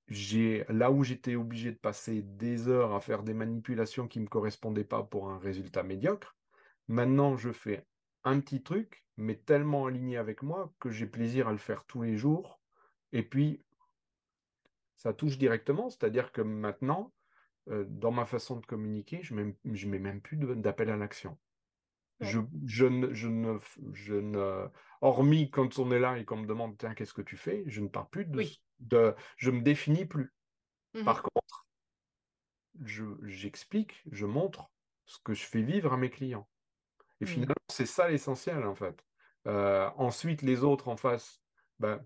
Là où j'étais obligé de passer des heures à faire des manipulations qui ne me correspondaient pas pour un résultat médiocre. Maintenant, je fais un petit truc, mais tellement aligné avec moi que j'ai plaisir à le faire tous les jours. Et puis, ça touche directement, c'est-à-dire que maintenant, euh, dans ma façon de communiquer, je ne mets, même plus d'appel à l'action. Je, je, ne, je, ne, je ne, hormis quand on est là et qu'on me demande, tiens, qu'est-ce que tu fais, je ne parle plus de, de je me définis plus. Mmh Par contre, j'explique, je montre ce que je fais vivre à mes clients. Et mmh. finalement, c'est ça l'essentiel, en fait. Euh, ensuite, les autres en face, ben,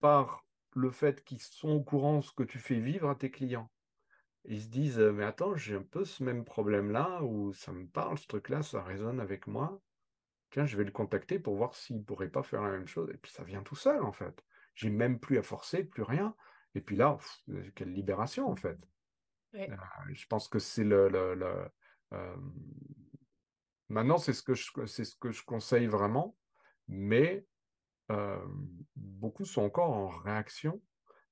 par le fait qu'ils sont au courant de ce que tu fais vivre à tes clients, ils se disent, mais attends, j'ai un peu ce même problème-là, ou ça me parle, ce truc-là, ça résonne avec moi. Tiens, je vais le contacter pour voir s'il ne pourrait pas faire la même chose. Et puis ça vient tout seul, en fait. J'ai même plus à forcer, plus rien. Et puis là, quelle libération, en fait. Euh, je pense que c'est le, euh, Maintenant, c'est ce, que je, c'est ce que je conseille vraiment, mais beaucoup sont encore en réaction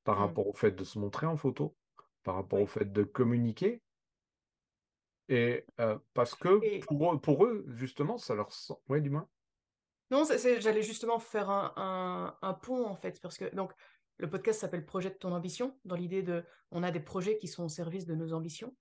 par mmh. rapport au fait de se montrer en photo, par rapport au fait de communiquer. Et parce que pour, eux, pour, eux, justement, ça leur sent. Oui, dis-moi. Non, j'allais justement faire un, un, pont, en fait, parce que donc, le podcast s'appelle Projette ton ambition, dans l'idée de, on a des projets qui sont au service de nos ambitions.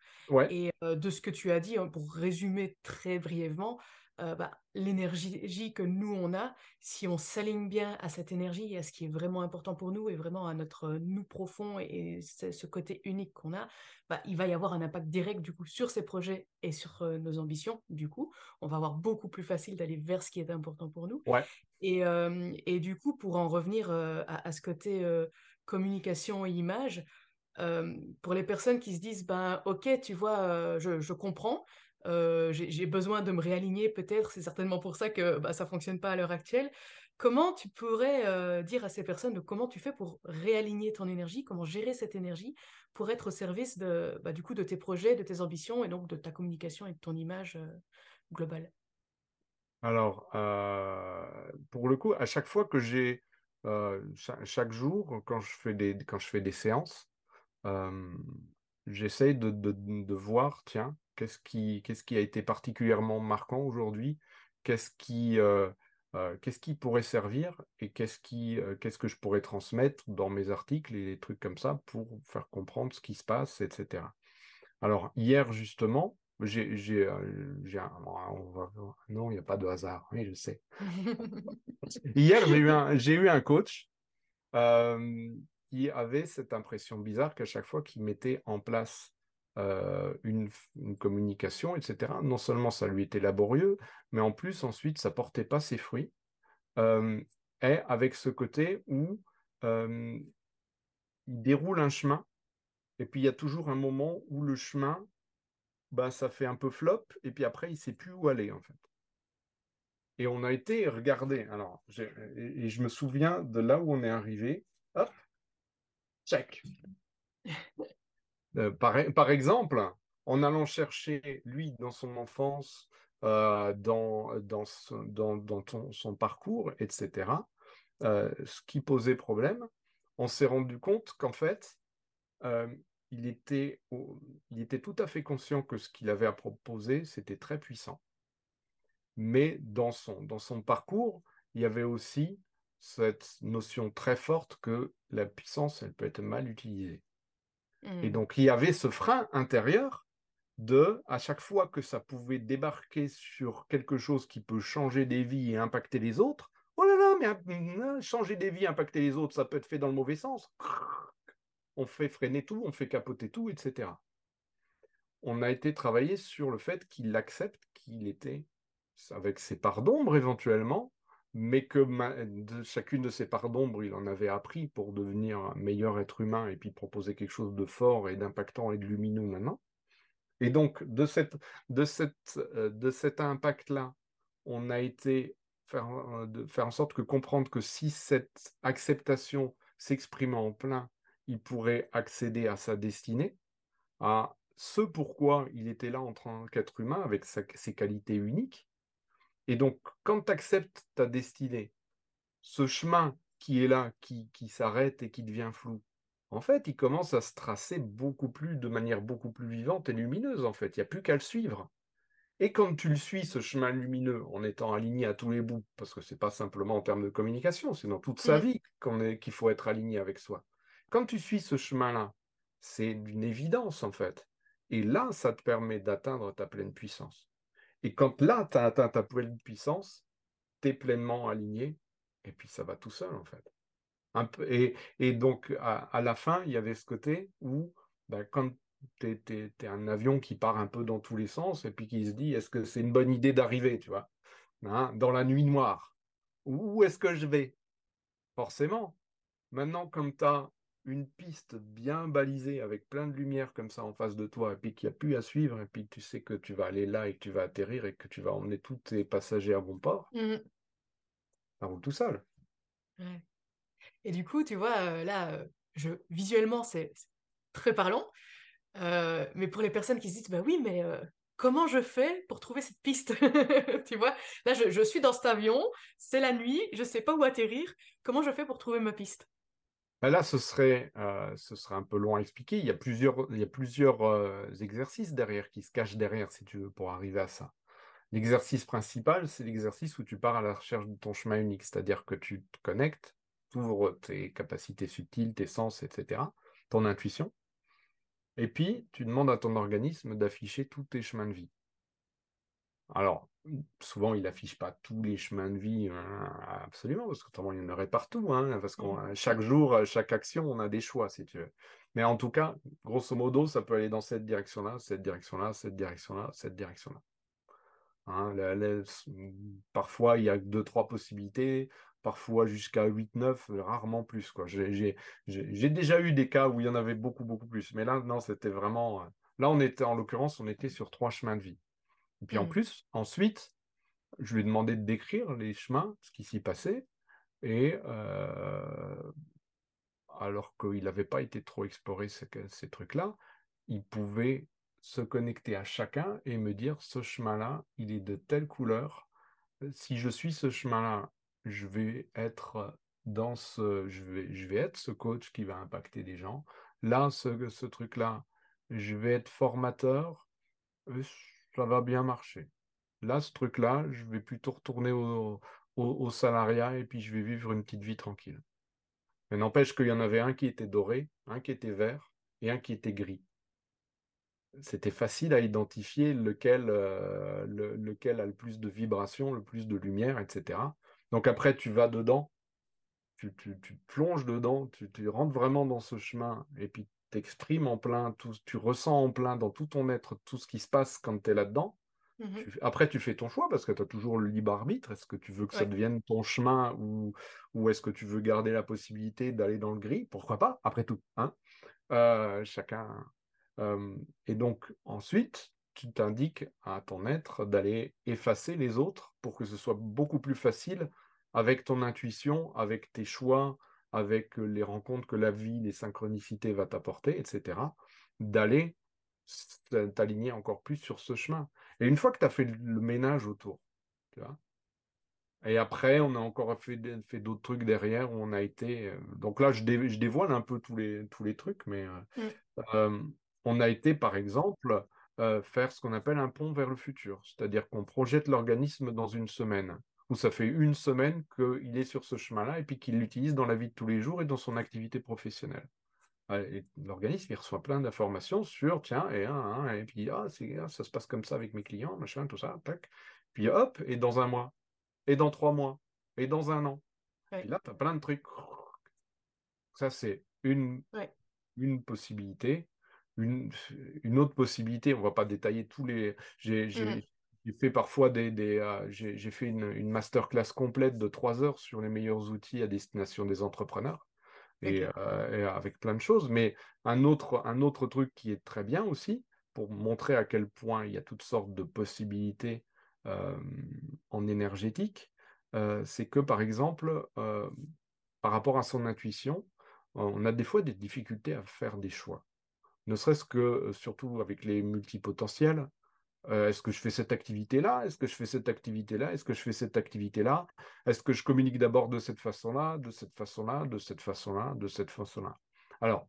Et euh, de ce que tu as dit, hein, pour résumer très brièvement, euh, bah, l'énergie que nous on a, si on s'aligne bien à cette énergie et à ce qui est vraiment important pour nous et vraiment à notre euh, nous profond et, ce côté unique qu'on a, bah, il va y avoir un impact direct du coup sur ces projets et sur nos ambitions. Du coup, on va avoir beaucoup plus facile d'aller vers ce qui est important pour nous. Ouais. Et, et, du coup, pour en revenir à, ce côté communication et image. pour les personnes qui se disent, ben ok, tu vois, je, comprends, j'ai besoin de me réaligner peut-être, c'est certainement pour ça que bah, ça fonctionne pas à l'heure actuelle. Comment tu pourrais dire à ces personnes de comment tu fais pour réaligner ton énergie, comment gérer cette énergie pour être au service de, bah, du coup, de tes projets, de tes ambitions et donc de ta communication et de ton image globale? Alors, pour le coup, à chaque fois que j'ai, chaque, jour, quand je fais des, quand je fais des séances, j'essaye de, de, voir, tiens, qu'est-ce qui, qu'est-ce qui a été particulièrement marquant aujourd'hui, qu'est-ce qui euh, qu'est-ce qui pourrait servir et qu'est-ce qui, euh, qu'est-ce que je pourrais transmettre dans mes articles et des trucs comme ça pour faire comprendre ce qui se passe, etc. Alors, hier, justement, j'ai, j'ai, euh, un, non, il n'y a pas de hasard, oui, je sais. (laughs) hier, j'ai eu un, j'ai eu un coach qui avait cette impression bizarre qu'à chaque fois qu'il mettait en place euh, une, communication, etc. Non seulement ça lui était laborieux, mais en plus ensuite ça portait pas ses fruits. Et avec ce côté où il déroule un chemin, et puis il y a toujours un moment où le chemin, bah, ça fait un peu flop, et puis après il sait plus où aller en fait. Et on a été regardé. Alors, et je me souviens de là où on est arrivé. Hop, check. (laughs) Euh, par, exemple, en allant chercher, lui, dans son enfance, euh, dans, dans, son, parcours, etc., euh, ce qui posait problème, on s'est rendu compte qu'en fait, il, était, il était tout à fait conscient que ce qu'il avait à proposer, c'était très puissant. Mais dans son, dans son parcours, il y avait aussi cette notion très forte que la puissance, elle peut être mal utilisée. Et mmh. donc, il y avait ce frein intérieur de, à chaque fois que ça pouvait débarquer sur quelque chose qui peut changer des vies et impacter les autres, oh là là, mais changer des vies, impacter les autres, ça peut être fait dans le mauvais sens. On fait freiner tout, on fait capoter tout, etc. On a été travaillé sur le fait qu'il accepte qu'il était, avec ses parts d'ombre éventuellement, mais que chacune de ces parts d'ombre, il en avait appris pour devenir un meilleur être humain et puis proposer quelque chose de fort et d'impactant et de lumineux maintenant. Et donc, de, cette, de, cette, euh, de cet impact-là, on a été faire, euh, de faire en sorte que comprendre que si cette acceptation s'exprimait en plein, il pourrait accéder à sa destinée, à ce pourquoi il était là en tant qu'être humain avec ses qualités uniques, et donc, quand tu acceptes ta destinée, ce chemin qui est là, qui, qui s'arrête et qui devient flou, en fait, il commence à se tracer beaucoup plus, de manière beaucoup plus vivante et lumineuse, en fait. Il n'y a plus qu'à le suivre. Et quand tu le suis, ce chemin lumineux, en étant aligné à tous les bouts, parce que ce n'est pas simplement en termes de communication, c'est dans toute sa mmh. vie qu'on qu'il faut être aligné avec soi. Quand tu suis ce chemin-là, c'est d'une évidence, en fait. Et là, ça te permet d'atteindre ta pleine puissance. Et quand là, tu as atteint ta pleine puissance, tu es pleinement aligné, et puis ça va tout seul, en fait. Et, donc, à, la fin, il y avait ce côté où, ben, quand tu es, un avion qui part un peu dans tous les sens, et puis qui se dit, est-ce que c'est une bonne idée d'arriver, tu vois, hein, dans la nuit noire? Où est-ce que je vais? Forcément. Maintenant, comme tu as une piste bien balisée avec plein de lumière comme ça en face de toi, et puis qu'il n'y a plus à suivre, et puis tu sais que tu vas aller là et que tu vas atterrir et que tu vas emmener tous tes passagers à bon port, mmh. ça roule tout seul. Et du coup, tu vois, euh, là, euh, je, visuellement, c'est très parlant, euh, mais pour les personnes qui se disent, bah oui, mais comment je fais pour trouver cette piste? (laughs) Tu vois, là, je, je, suis dans cet avion, c'est la nuit, je ne sais pas où atterrir, comment je fais pour trouver ma piste? Bah là, ce serait, euh, ce serait un peu long à expliquer. Il y a plusieurs, il y a plusieurs euh, exercices derrière qui se cachent derrière, si tu veux, pour arriver à ça. L'exercice principal, c'est l'exercice où tu pars à la recherche de ton chemin unique, c'est-à-dire que tu te connectes, tu ouvres tes capacités subtiles, tes sens, etc., ton intuition, et puis tu demandes à ton organisme d'afficher tous tes chemins de vie. Alors, souvent, il n'affiche pas tous les chemins de vie, hein, absolument, parce qu'autrement, il y en aurait partout, hein, parce mmh. chaque jour, chaque action, on a des choix, si tu veux. Mais en tout cas, grosso modo, ça peut aller dans cette direction-là, cette direction-là, cette direction-là, cette direction-là. Hein. parfois, il y a deux, trois possibilités, parfois jusqu'à 8, 9, rarement plus. J'ai déjà eu des cas où il y en avait beaucoup, beaucoup plus. Mais là, non, c'était vraiment. Euh, là, on était, en l'occurrence, on était sur trois chemins de vie. Et puis en mmh. plus, ensuite, je lui ai demandé de décrire les chemins, ce qui s'y passait. Et euh, alors qu'il n'avait pas été trop exploré ces, ces trucs-là, il pouvait se connecter à chacun et me dire ce chemin-là, il est de telle couleur. Si je suis ce chemin-là, je vais être dans ce, je vais, je vais être ce coach qui va impacter des gens. Là, ce, ce truc-là, je vais être formateur, ça va bien marcher. Là, ce truc-là, je vais plutôt retourner au, salariat et puis je vais vivre une petite vie tranquille. Mais n'empêche qu'il y en avait un qui était doré, un qui était vert et un qui était gris. C'était facile à identifier lequel, euh, a le plus de vibrations, le plus de lumière, etc. Donc après, tu vas dedans, tu, tu, plonges dedans, tu, tu, rentres vraiment dans ce chemin et puis t'exprimes en plein, tout, tu ressens en plein dans tout ton être tout ce qui se passe quand tu es là-dedans. Mmh après, tu fais ton choix parce que tu as toujours le libre arbitre. Est-ce que tu veux que ça devienne ton chemin ou, ou est-ce que tu veux garder la possibilité d'aller dans le gris? Pourquoi pas, après tout. Hein euh, chacun. et donc, ensuite, tu t'indiques à ton être d'aller effacer les autres pour que ce soit beaucoup plus facile avec ton intuition, avec tes choix, avec les rencontres que la vie, les synchronicités va t'apporter, etc., d'aller t'aligner encore plus sur ce chemin. Et une fois que tu as fait le ménage autour, tu vois, et après, on a encore fait, fait d'autres trucs derrière où on a été. Euh, donc là, je, dévoile un peu tous les, tous les trucs, mais euh, mmh. on a été, par exemple, faire ce qu'on appelle un pont vers le futur. C'est-à-dire qu'on projette l'organisme dans une semaine, où ça fait une semaine qu'il est sur ce chemin-là et puis qu'il l'utilise dans la vie de tous les jours et dans son activité professionnelle. L'organisme, il reçoit plein d'informations sur, tiens, et, et puis, ah, ah, ça se passe comme ça avec mes clients, machin, tout ça, tac. Puis hop, et dans un mois, et dans trois mois, et dans un an. Et là, tu as plein de trucs. Ça, c'est une, une possibilité une, une autre possibilité, on ne va pas détailler tous les. J'ai mmh. Fait parfois des. des euh, j'ai fait une, une masterclass complète de trois heures sur les meilleurs outils à destination des entrepreneurs. Et, euh, avec plein de choses. Mais un autre, un autre truc qui est très bien aussi, pour montrer à quel point il y a toutes sortes de possibilités euh, en énergétique, c'est que par exemple, par rapport à son intuition, on a des fois des difficultés à faire des choix ne serait-ce que, surtout avec les multipotentiels, est-ce que je fais cette activité-là? Est-ce que je fais cette activité-là? Est-ce que je fais cette activité-là? Est-ce que je communique d'abord de cette façon-là, de cette façon-là, de cette façon-là, de cette façon-là? Alors,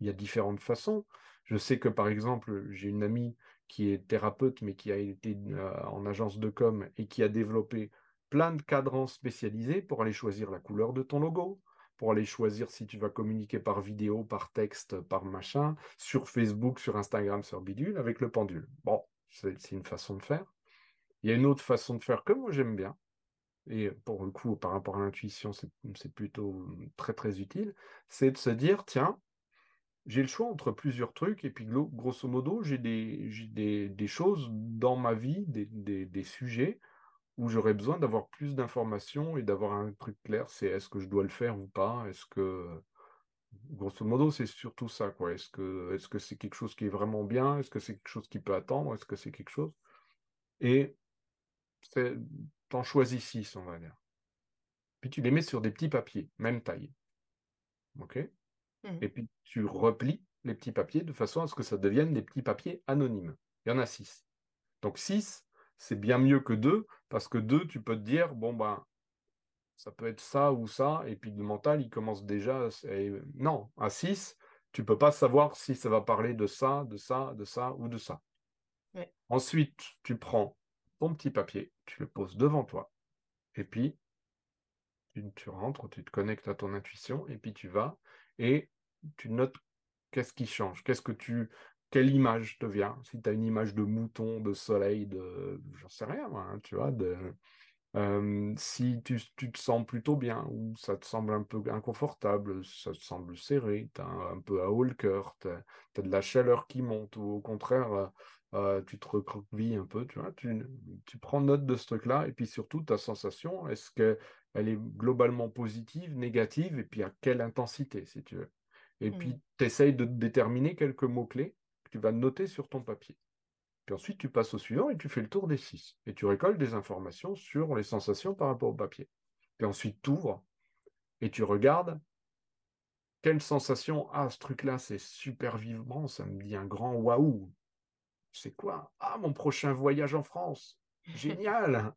il y a différentes façons. Je sais que, par exemple, j'ai une amie qui est thérapeute, mais qui a été en agence de com et qui a développé plein de cadrans spécialisés pour aller choisir la couleur de ton logo, pour aller choisir si tu vas communiquer par vidéo, par texte, par machin, sur Facebook, sur Instagram, sur Bidule, avec le pendule. Bon, c'est une façon de faire. Il y a une autre façon de faire que moi j'aime bien. Et pour le coup, par rapport à l'intuition, c'est plutôt très très utile. C'est de se dire, tiens, j'ai le choix entre plusieurs trucs, et puis grosso modo, j'ai des, choses dans ma vie, des, des sujets où j'aurais besoin d'avoir plus d'informations et d'avoir un truc clair, c'est est-ce que je dois le faire ou pas? Est-ce que, grosso modo, c'est surtout ça, quoi. Est-ce que est-ce que c'est quelque chose qui est vraiment bien? Est-ce que c'est quelque chose qui peut attendre? Est-ce que c'est quelque chose? Et t'en choisis six, on va dire. Puis tu les mets sur des petits papiers, même taille. OK? Mmh. Et puis tu replies les petits papiers de façon à ce que ça devienne des petits papiers anonymes. Il y en a six. Donc six, c'est bien mieux que deux, parce que deux, tu peux te dire, bon, ben, ça peut être ça ou ça, et puis le mental, il commence déjà. Non, à six, tu peux pas savoir si ça va parler de ça, de ça, de ça ou de ça. Ensuite, tu prends ton petit papier, tu le poses devant toi, et puis tu, tu rentres, tu te connectes à ton intuition, et puis tu vas et tu notes qu'est-ce qui change, qu'est-ce que tu quelle image te vient Si tu as une image de mouton, de soleil, de. J'en sais rien, moi, hein, tu vois. De, si tu, te sens plutôt bien, ou ça te semble un peu inconfortable, ça te semble serré, tu as un, peu à haut le cœur, tu as, de la chaleur qui monte, ou au contraire, tu te recroquevilles un peu, tu vois, tu, tu prends note de ce truc-là, et puis surtout ta sensation, est-ce qu'elle est globalement positive, négative, et puis à quelle intensité, si tu veux? Et puis, mmh. tu essayes de déterminer quelques mots-clés que tu vas noter sur ton papier. Puis ensuite, tu passes au suivant et tu fais le tour des six. Et tu récoltes des informations sur les sensations par rapport au papier. Puis ensuite, tu ouvres et tu regardes quelle sensation Ah, ce truc-là, c'est super vivement, ça me dit un grand waouh. C'est quoi? Ah, mon prochain voyage en France. (laughs) Génial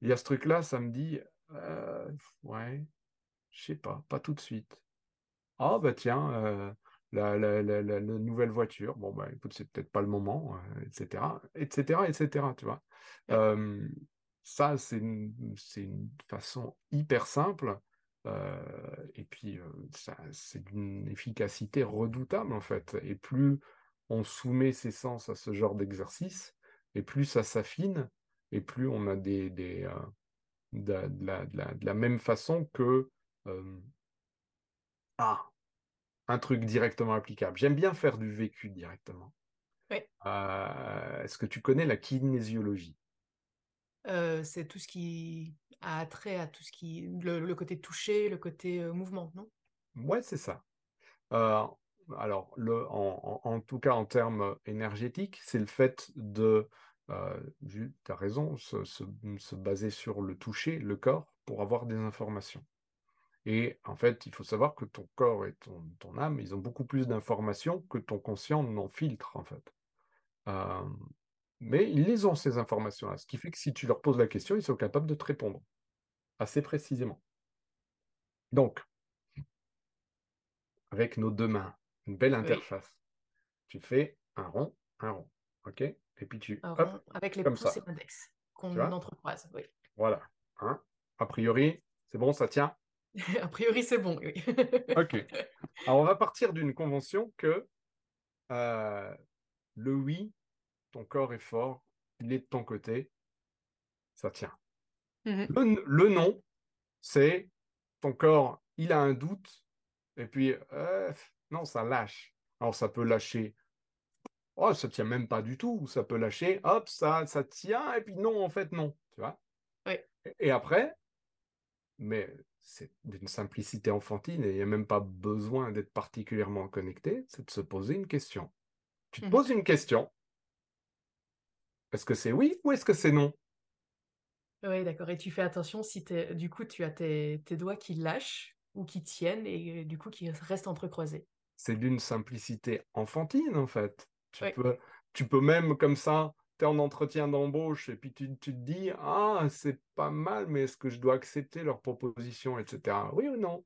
Il y a ce truc-là, ça me dit euh, Ouais, je sais pas, pas tout de suite. Ah, bah tiens, euh, la, la, nouvelle voiture, bon, bah écoute, c'est peut-être pas le moment, etc., etc., etc., tu vois. ça, c'est une, une, façon hyper simple euh, et puis, ça, c'est d'une efficacité redoutable, en fait. Et plus on soumet ses sens à ce genre d'exercice, et plus ça s'affine, et plus on a des, des de, la, de, la, de, la, même façon que ah, un truc directement applicable. J'aime bien faire du vécu directement. Euh, est-ce que tu connais la kinésiologie? Euh, C'est tout ce qui a trait à tout ce qui. Le, côté touché, le côté euh, mouvement, non? Ouais, c'est ça. alors, le, en, tout cas, en termes énergétiques, c'est le fait de. tu as raison, se baser sur le toucher, le corps, pour avoir des informations. Et en fait, il faut savoir que ton corps et ton, âme, ils ont beaucoup plus d'informations que ton conscient n'en filtre, en fait. Euh, mais ils les ont, ces informations-là. Ce qui fait que si tu leur poses la question, ils sont capables de te répondre assez précisément. Donc, avec nos deux mains, une belle interface, tu fais un rond, un rond. OK? Et puis tu. hop, avec les pouces et l'index qu'on entrecroise. Oui. Voilà. Hein? A priori, c'est bon, ça tient? (laughs) A priori, c'est bon, oui. ok. (laughs) Alors, on va partir d'une convention que euh, le oui, ton corps est fort, il est de ton côté, ça tient. Mhm. le, non, c'est ton corps, il a un doute, et puis, euh, non, ça lâche. Alors, ça peut lâcher. Oh, ça tient même pas du tout. Ça peut lâcher, hop, ça, ça tient, et puis non, en fait, non. Tu vois oui. Et après, mais c'est d'une simplicité enfantine et il n'y a même pas besoin d'être particulièrement connecté, c'est de se poser une question. Tu te mmh. poses une question. Est-ce que c'est oui ou est-ce que c'est non? Oui, d'accord. Et tu fais attention si du coup tu as tes, doigts qui lâchent ou qui tiennent et du coup qui restent entrecroisés. C'est d'une simplicité enfantine en fait. Tu, peux, tu peux même comme ça en entretien d'embauche et puis tu, te dis Ah, c'est pas mal, mais est-ce que je dois accepter leur proposition, etc. Oui ou non?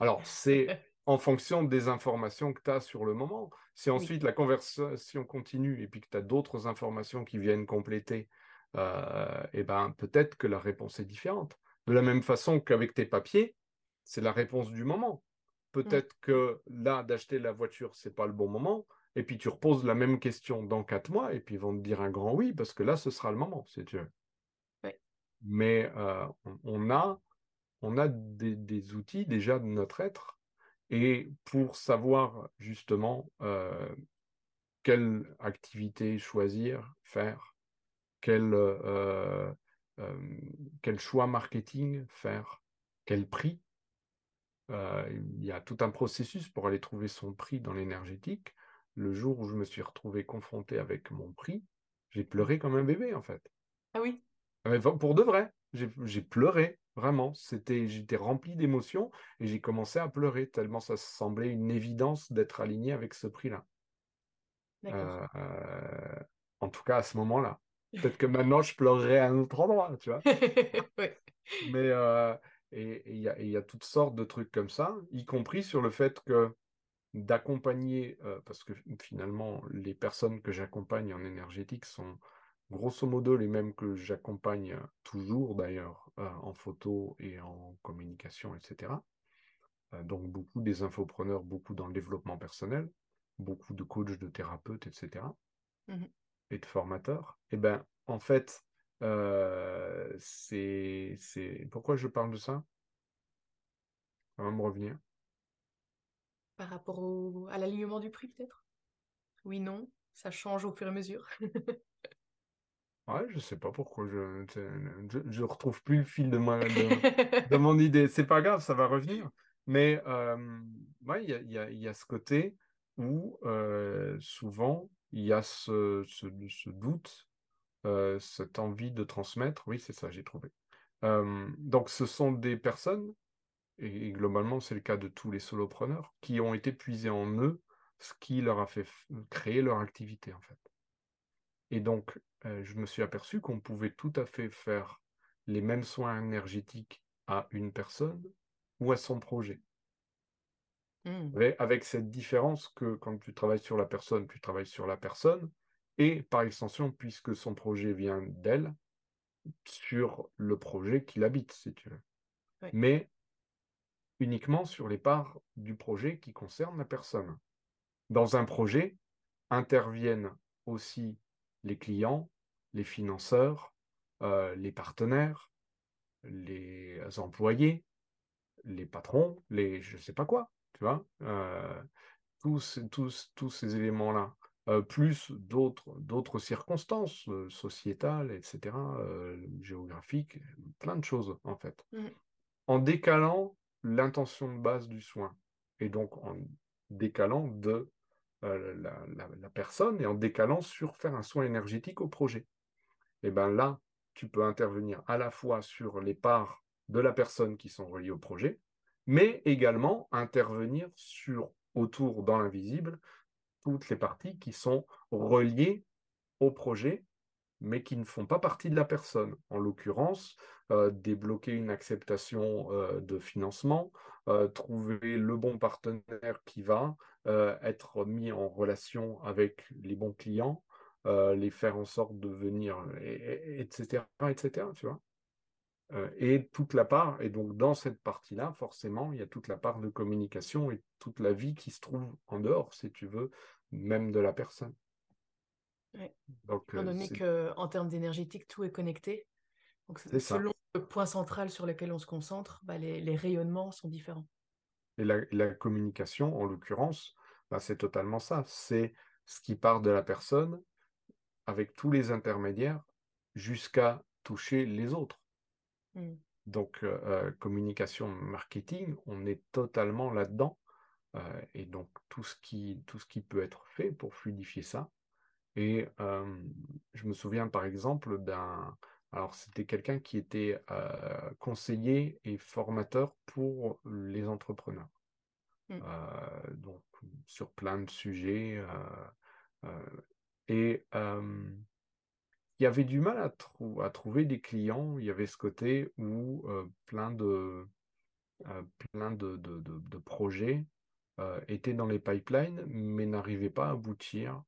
Alors, c'est (laughs) en fonction des informations que tu as sur le moment. Si ensuite la conversation continue et puis que tu as d'autres informations qui viennent compléter, euh, et eh ben, peut-être que la réponse est différente. De la même façon qu'avec tes papiers, c'est la réponse du moment. Peut-être que là, d'acheter la voiture, c'est pas le bon moment et puis tu reposes la même question dans quatre mois, et puis ils vont te dire un grand oui, parce que là, ce sera le moment, si tu veux. Mais euh, on, a, on a des, outils déjà de notre être, et pour savoir justement euh, quelle activité choisir, faire, quel, euh, quel choix marketing faire, quel prix, il y a tout un processus pour aller trouver son prix dans l'énergétique le jour où je me suis retrouvé confronté avec mon prix, j'ai pleuré comme un bébé, en fait. Ah oui? Pour de vrai. J'ai pleuré, vraiment. C'était, J'étais rempli d'émotions et j'ai commencé à pleurer, tellement ça semblait une évidence d'être aligné avec ce prix-là. Euh, en tout cas, à ce moment-là. Peut-être que maintenant, je pleurerai à un autre endroit, tu vois. (laughs) Mais euh, et il y, y, a toutes sortes de trucs comme ça, y compris sur le fait que d'accompagner, euh, parce que finalement, les personnes que j'accompagne en énergétique sont grosso modo les mêmes que j'accompagne toujours d'ailleurs euh, en photo et en communication, etc. Euh, donc beaucoup des infopreneurs, beaucoup dans le développement personnel, beaucoup de coachs, de thérapeutes, etc. Mmh et de formateurs. Et eh ben en fait, c'est pourquoi je parle de ça? Ça va me revenir. Par rapport au... à l'alignement du prix, peut-être? Oui, non ça change au fur et à mesure. (laughs) ouais, je sais pas pourquoi je, je, retrouve plus le fil de, de, (laughs) mon idée. C'est pas grave, ça va revenir. Mais il y, a, y, a, ce côté où souvent il y a ce, ce, doute, cette envie de transmettre. Oui, c'est ça, j'ai trouvé. donc, ce sont des personnes et globalement c'est le cas de tous les solopreneurs, qui ont été puisés en eux ce qui leur a fait créer leur activité en fait. Et donc euh, je me suis aperçu qu'on pouvait tout à fait faire les mêmes soins énergétiques à une personne ou à son projet. Mmh. avec cette différence que quand tu travailles sur la personne, tu travailles sur la personne, et par extension, puisque son projet vient d'elle, sur le projet qu'il habite, si tu veux. Mais uniquement sur les parts du projet qui concernent la personne. Dans un projet interviennent aussi les clients, les financeurs, euh, les partenaires, les employés, les patrons, les je sais pas quoi, tu vois, euh, tous, tous, tous ces éléments-là, euh, plus d'autres, d'autres circonstances sociétales, etc., géographiques, plein de choses en fait. Mmh. En décalant l'intention de base du soin. Et donc en décalant de euh, la, personne et en décalant sur faire un soin énergétique au projet. Et bien là, tu peux intervenir à la fois sur les parts de la personne qui sont reliées au projet, mais également intervenir sur autour dans l'invisible toutes les parties qui sont reliées au projet mais qui ne font pas partie de la personne. En l'occurrence, euh, débloquer une acceptation euh, de financement, euh, trouver le bon partenaire qui va être mis en relation avec les bons clients, les faire en sorte de venir, etc., etc., tu vois. et toute la part, et donc dans cette partie-là, forcément, il y a toute la part de communication et toute la vie qui se trouve en dehors, si tu veux, même de la personne. Donc, Étant donné qu'en termes d'énergétique, tout est connecté. Donc, selon le point central sur lequel on se concentre, bah, les, rayonnements sont différents. Et la, communication, en l'occurrence, bah, c'est totalement ça. C'est ce qui part de la personne avec tous les intermédiaires jusqu'à toucher les autres. Mmh. Donc, euh, euh, communication, marketing, on est totalement là-dedans. Euh, et donc, tout ce, qui, tout ce qui peut être fait pour fluidifier ça, et je me souviens par exemple d'un... Alors c'était quelqu'un qui était conseiller et formateur pour les entrepreneurs. Mmh. donc sur plein de sujets. et il y avait du mal à, à, trouver des clients. Il y avait ce côté où plein de, plein de, de, de projets étaient dans les pipelines, mais n'arrivaient pas à aboutir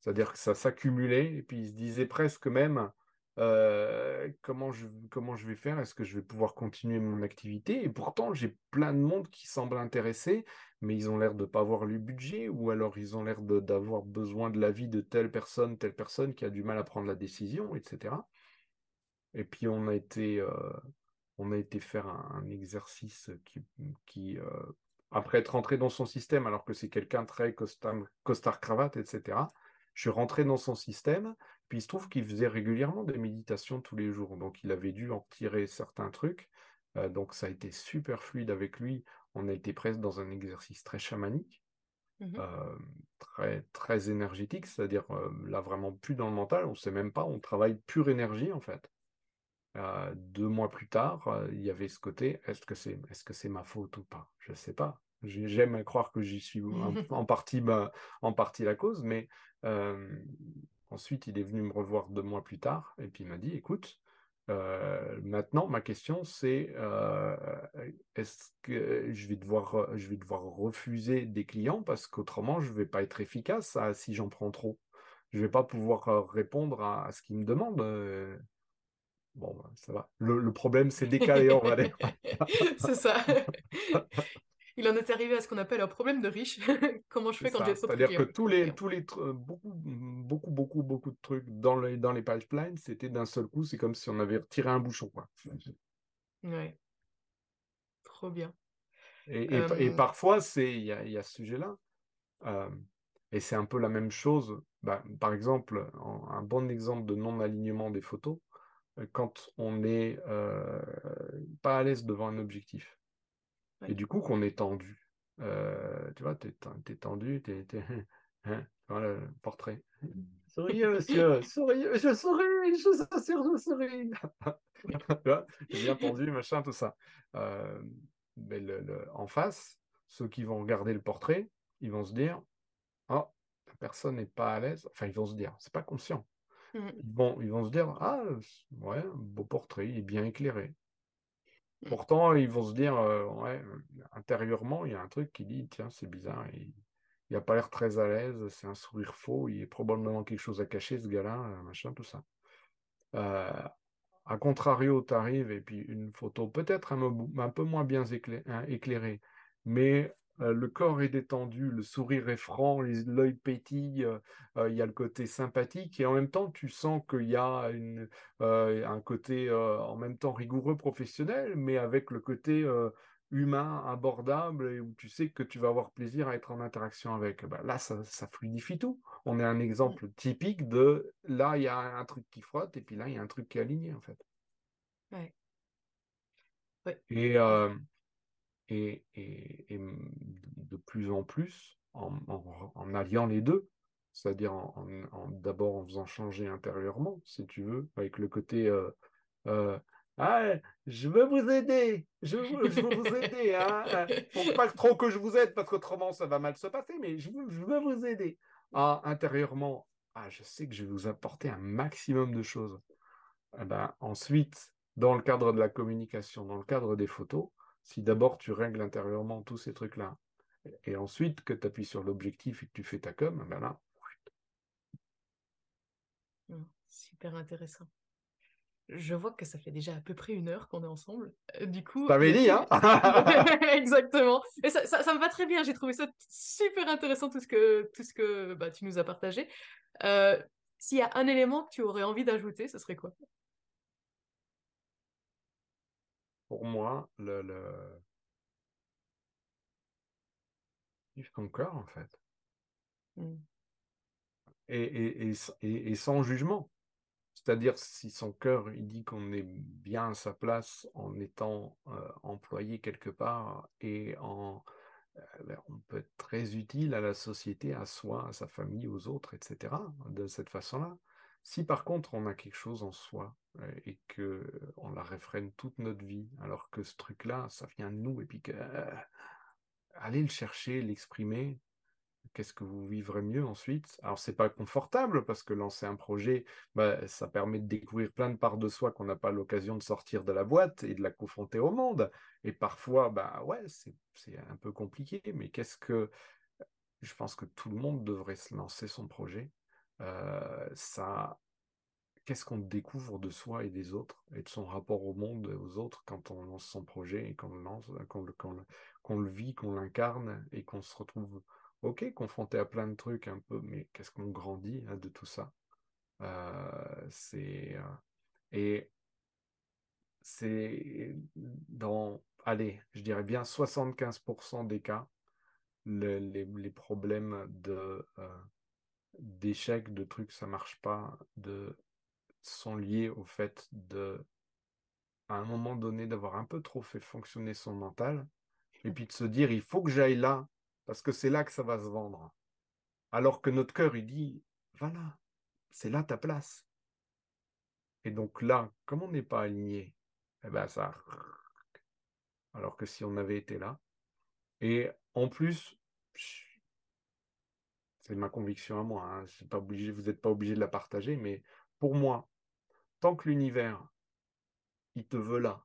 c'est-à-dire que ça s'accumulait et puis il se disait presque même euh, comment, je, comment je vais faire? Est-ce que je vais pouvoir continuer mon activité? Et pourtant, j'ai plein de monde qui semble intéressé, mais ils ont l'air de ne pas avoir le budget ou alors ils ont l'air d'avoir besoin de l'avis de telle personne, telle personne qui a du mal à prendre la décision, etc. Et puis on a été, euh, on a été faire un, exercice qui, euh, après être rentré dans son système, alors que c'est quelqu'un très costard, costard cravate, etc je suis rentré dans son système, puis il se trouve qu'il faisait régulièrement des méditations tous les jours, donc il avait dû en tirer certains trucs, euh, donc ça a été super fluide avec lui, on a été presque dans un exercice très chamanique, mmh euh, très, très énergétique, c'est-à-dire euh, là vraiment plus dans le mental, on ne sait même pas, on travaille pure énergie en fait. deux mois plus tard, il y avait ce côté, est-ce que c'est est -ce c'est ma faute ou pas? Je ne sais pas. J'aime croire que j'y suis en, (laughs) partie, en partie la cause, mais ensuite il est venu me revoir deux mois plus tard et puis il m'a dit écoute, maintenant ma question c'est est-ce que je vais, devoir, je vais devoir refuser des clients parce qu'autrement je ne vais pas être efficace si j'en prends trop? Je ne vais pas pouvoir répondre à, ce qu'il me demande. Bon, bah, ça va. Le, le problème, c'est décalé, on va dire. (laughs) c'est ça. (laughs) il en est arrivé à ce qu'on appelle un problème de riche. (laughs) Comment je fais quand j'ai trop de C'est-à-dire que tous les, tous les, beaucoup, beaucoup, beaucoup, beaucoup de trucs dans les, dans les pipelines, c'était d'un seul coup, c'est comme si on avait retiré un bouchon. Quoi. Ouais. Trop bien. Et, et, parfois, il y a, y a, ce sujet-là. Euh, Et c'est un peu la même chose. Bah, par exemple, un bon exemple de non-alignement des photos, euh, quand on n'est euh, pas à l'aise devant un objectif. Et du coup, qu'on est tendu. Euh, tu vois, tu es, tendu, tu es, (laughs) hein, voilà le portrait. (laughs) Souriez, monsieur, souriez, je souris, je vous assure, je souris. (laughs) J'ai bien tendu, machin, tout ça. mais le, en face, ceux qui vont regarder le portrait, ils vont se dire Oh, la personne n'est pas à l'aise. Enfin, ils vont se dire, c'est pas conscient. Mmh. Ils, vont, ils vont se dire Ah, ouais, beau portrait, il est bien éclairé. Mmh. Pourtant, ils vont se dire intérieurement, il y a un truc qui dit Tiens, c'est bizarre, il n'a pas l'air très à l'aise, c'est un sourire faux, il y a probablement quelque chose à cacher, ce gars-là, machin, tout ça. Euh, a contrario, tu arrives et puis une photo peut-être un, peu moins bien hein, éclairée, mais euh, le corps est détendu, le sourire est franc, l'œil pétille, euh, euh, il y a le côté sympathique et en même temps tu sens qu'il y a un côté en même temps rigoureux professionnel, mais avec le côté humain, abordable, et où tu sais que tu vas avoir plaisir à être en interaction avec. Bah, là, ça, fluidifie tout. On est un exemple typique de là, il y a un truc qui frotte, et puis là, il y a un truc qui est aligné, en fait. Ouais. Et, et, de plus en plus, en, alliant les deux, c'est-à-dire d'abord en faisant changer intérieurement, si tu veux, avec le côté euh, euh, ah, je veux vous aider, je veux, vous aider. Hein. Faut pas trop que je vous aide parce qu'autrement ça va mal se passer, mais je veux, je veux vous aider. Ah, intérieurement, ah, je sais que je vais vous apporter un maximum de choses. Eh ben, ensuite, dans le cadre de la communication, dans le cadre des photos, si d'abord tu règles intérieurement tous ces trucs-là, et ensuite que tu appuies sur l'objectif et que tu fais ta com, ben là. Mmh, super intéressant. Je vois que ça fait déjà à peu près une heure qu'on est ensemble. Euh, du coup. T'avais dit, hein (laughs) Exactement. Et ça, ça, me va très bien. J'ai trouvé ça super intéressant tout ce que, tout ce que bah, tu nous as partagé. Euh, s'il y a un élément que tu aurais envie d'ajouter, ce serait quoi? Pour moi, le, le... Yves Conquer, en fait. Mmh. Et, et, et, et, sans jugement. C'est-à-dire si son cœur il dit qu'on est bien à sa place en étant euh, employé quelque part et en euh, ben, on peut être très utile à la société, à soi, à sa famille, aux autres, etc. De cette façon-là. Si par contre on a quelque chose en soi euh, et que on la réfrène toute notre vie, alors que ce truc-là, ça vient de nous et puis que aller le chercher, l'exprimer, qu'est-ce que vous vivrez mieux ensuite? Alors, c'est pas confortable parce que lancer un projet, bah, ça permet de découvrir plein de parts de soi qu'on n'a pas l'occasion de sortir de la boîte et de la confronter au monde. Et parfois, bah ouais, c'est un peu compliqué, mais qu'est-ce que. Je pense que tout le monde devrait se lancer son projet. Euh, ça. Qu'est-ce qu'on découvre de soi et des autres et de son rapport au monde et aux autres quand on lance son projet et qu'on le lance, qu'on le vit, qu'on l'incarne et qu'on se retrouve ok, confronté à plein de trucs un peu, mais qu'est-ce qu'on grandit hein, de tout ça? Euh, C'est euh, et c'est dans, allez, je dirais bien 75% des cas, les, problèmes de euh, d'échecs, de trucs, ça marche pas, de sont liés au fait de, à un moment donné, d'avoir un peu trop fait fonctionner son mental, et puis de se dire, il faut que j'aille là parce que c'est là que ça va se vendre. Alors que notre cœur, il dit, voilà, c'est là ta place. Et donc là, comme on n'est pas aligné, eh ben ça. Alors que si on avait été là. Et en plus, c'est ma conviction à moi, hein, pas obligé, vous n'êtes pas obligé de la partager, mais pour moi, tant que l'univers, il te veut là,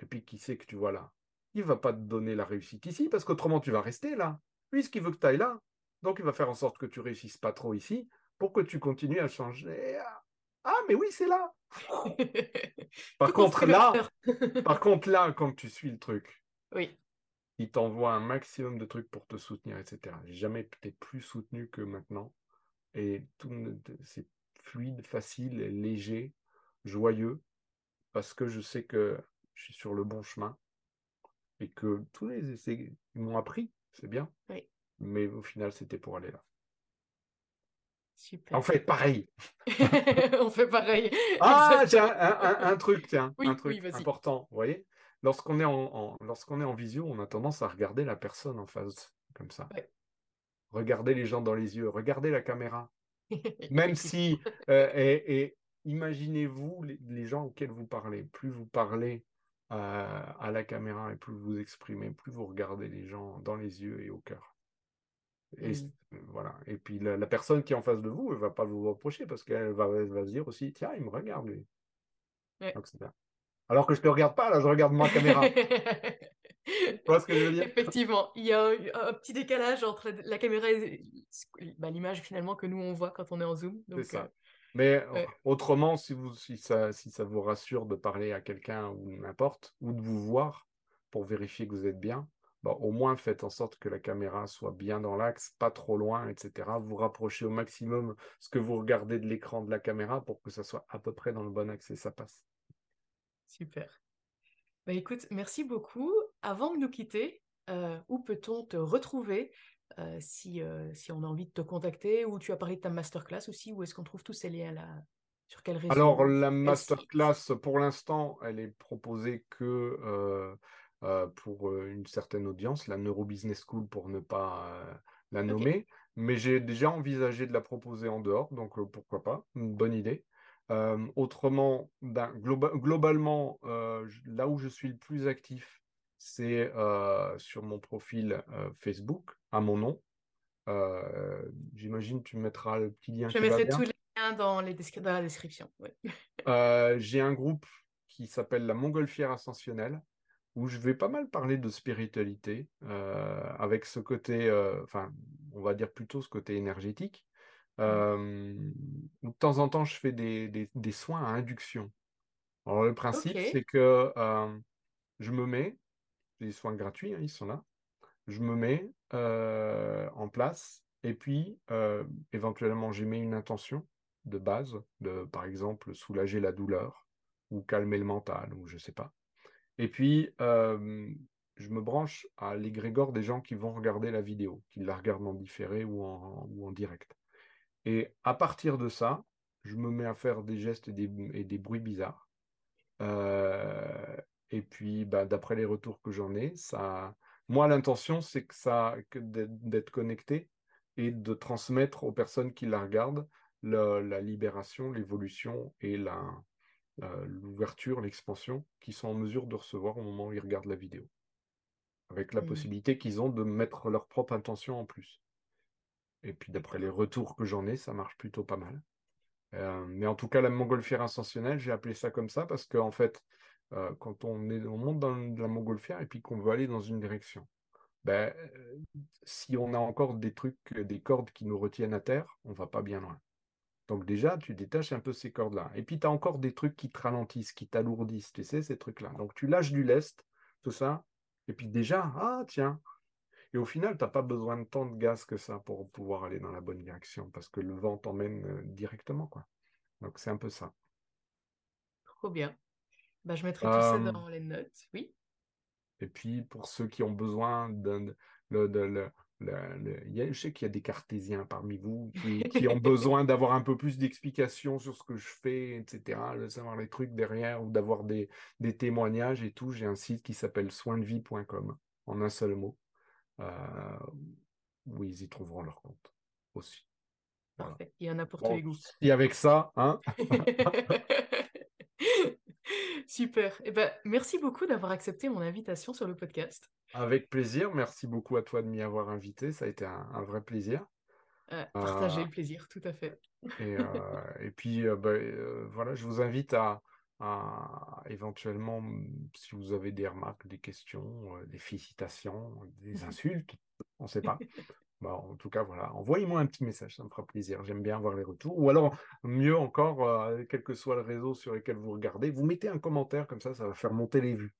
et puis qui sait que tu vois là, il va pas te donner la réussite ici, parce qu'autrement tu vas rester là. Lui, ce qu'il veut que tu ailles là. Donc il va faire en sorte que tu réussisses pas trop ici, pour que tu continues à changer. Ah, mais oui, c'est là. (laughs) par contre, là, par contre, là, quand tu suis le truc, oui. Il t'envoie un maximum de trucs pour te soutenir, etc. J'ai jamais été plus soutenu que maintenant. Et tout, c'est fluide, facile, léger, joyeux, parce que je sais que je suis sur le bon chemin et que tous les essais m'ont appris, c'est bien. Mais au final, c'était pour aller là. Super. On fait pareil. (laughs) on fait pareil. Ah, tiens, un, truc, tiens, un truc important, vous voyez? Lorsqu'on est en, lorsqu'on est en visio, on a tendance à regarder la personne en face, comme ça. Regardez les gens dans les yeux, regardez la caméra. (laughs) Même si, euh, et, imaginez-vous les, gens auxquels vous parlez. Plus vous parlez euh, à la caméra et plus vous exprimez, plus vous regardez les gens dans les yeux et au cœur. Et, mmh. voilà. et puis la, personne qui est en face de vous, elle ne va pas vous reprocher parce qu'elle va, va, se dire aussi, tiens, il me regarde lui. Alors que je ne te regarde pas, là, je regarde ma caméra. (laughs) tu vois ce que je veux dire? Effectivement, il y a un, petit décalage entre la caméra et bah, l'image finalement que nous on voit quand on est en zoom. C'est ça. Euh, Mais autrement, si, vous, si, ça, si ça vous rassure de parler à quelqu'un ou n'importe, ou de vous voir pour vérifier que vous êtes bien, bah, au moins faites en sorte que la caméra soit bien dans l'axe, pas trop loin, etc. Vous rapprochez au maximum ce que vous regardez de l'écran de la caméra pour que ça soit à peu près dans le bon axe et ça passe. Super. Bah, écoute, merci beaucoup. Avant de nous quitter, euh, où peut-on te retrouver euh, si, euh, si on a envie de te contacter ou tu as parlé de ta masterclass aussi, où est-ce qu'on trouve tous ces liens là? Sur quel réseau? Alors, la masterclass, pour l'instant, elle est proposée que pour une certaine audience, la Neurobusiness School pour ne pas la nommer. Mais j'ai déjà envisagé de la proposer en dehors, donc pourquoi pas, une bonne idée. Euh, autrement, ben, globalement, euh, là où je suis le plus actif, c'est euh, sur mon profil Facebook, à mon nom. J'imagine tu mettras le petit lien. Je mettrai tous les liens dans, les dans la description. J'ai un groupe qui s'appelle la Montgolfière Ascensionnelle, où je vais pas mal parler de spiritualité, avec ce côté, enfin, on va dire plutôt ce côté énergétique. De temps en temps, je fais des, soins à induction. Alors, le principe, c'est que je me mets, des soins gratuits, hein, ils sont là, je me mets en place et puis éventuellement, j'émets une intention de base, de par exemple soulager la douleur ou calmer le mental ou je sais pas. Et puis, je me branche à l'égrégore des gens qui vont regarder la vidéo, qui la regardent en différé ou en direct. Et à partir de ça, je me mets à faire des gestes et des, bruits bizarres. Euh, et puis, bah, d'après les retours que j'en ai, ça, moi, l'intention, c'est que ça, d'être connecté et de transmettre aux personnes qui la regardent la, libération, l'évolution et la, euh, l'ouverture, l'expansion qu'ils sont en mesure de recevoir au moment où ils regardent la vidéo. Avec la mmh. possibilité qu'ils ont de mettre leur propre intention en plus. Et puis d'après les retours que j'en ai, ça marche plutôt pas mal. Euh, mais en tout cas, la montgolfière ascensionnelle, j'ai appelé ça comme ça parce qu'en fait, euh, quand on, monte dans la montgolfière et puis qu'on veut aller dans une direction, ben, si on a encore des trucs, des cordes qui nous retiennent à terre, on va pas bien loin. Donc déjà, tu détaches un peu ces cordes-là. Et puis, tu as encore des trucs qui te ralentissent, qui t'alourdissent, tu sais, ces trucs-là. Donc, tu lâches du lest, tout ça. Et puis déjà, ah, tiens, et au final, tu n'as pas besoin de tant de gaz que ça pour pouvoir aller dans la bonne direction, parce que le vent t'emmène euh, directement. Quoi. Donc c'est un peu ça. Trop bien. Bah, je mettrai tout ça dans les notes, oui. Et puis pour ceux qui ont besoin de, le, je sais qu'il y a des cartésiens parmi vous qui, ont besoin (laughs) d'avoir un peu plus d'explications sur ce que je fais, etc., de savoir les trucs derrière ou d'avoir des, des témoignages et tout. J'ai un site qui s'appelle soindevie.com en un seul mot. Euh, où ils y trouveront leur compte aussi. Parfait. Il y en a pour tous les goûts. Et avec ça, hein (laughs) Super. Eh ben, merci beaucoup d'avoir accepté mon invitation sur le podcast. Avec plaisir. Merci beaucoup à toi de m'y avoir invité. Ça a été un, vrai plaisir. Euh, partager le plaisir, tout à fait. Et, euh, et puis, bah, voilà, je vous invite à, éventuellement, si vous avez des remarques, des questions, euh, des félicitations, des insultes, on ne sait pas. (laughs) en tout cas, voilà, envoyez-moi un petit message, ça me fera plaisir. J'aime bien avoir les retours. Ou alors, mieux encore, euh, quel que soit le réseau sur lequel vous regardez, vous mettez un commentaire comme ça, ça va faire monter les vues.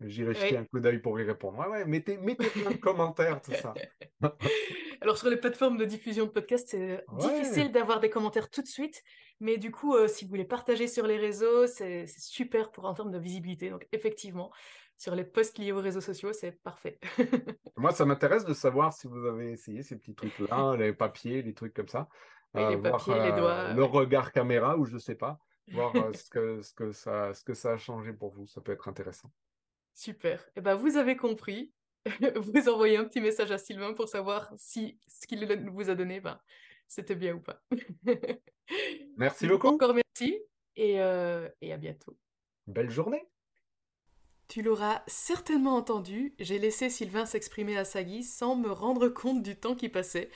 J'irai jeter un coup d'œil pour y répondre. Ouais, ouais, mettez, mettez plein de commentaires, tout ça. (laughs) Alors, sur les plateformes de diffusion de podcasts, c'est difficile d'avoir des commentaires tout de suite. Mais du coup, euh, si vous voulez partager sur les réseaux, c'est super pour en termes de visibilité. Donc, effectivement, sur les posts liés aux réseaux sociaux, c'est parfait. (laughs) Moi, ça m'intéresse de savoir si vous avez essayé ces petits trucs-là, les papiers, les trucs comme ça. les papiers, les doigts. Le regard caméra ou je sais pas. Voir (laughs) ce, que, ce, que ça, ce que ça a changé pour vous. Ça peut être intéressant. Super. Eh ben, vous avez compris. (laughs) vous envoyez un petit message à Sylvain pour savoir si ce qu'il vous a donné, ben, c'était bien ou pas. Merci beaucoup. Encore merci et, et à bientôt. Belle journée. Tu l'auras certainement entendu, j'ai laissé Sylvain s'exprimer à sa guise sans me rendre compte du temps qui passait.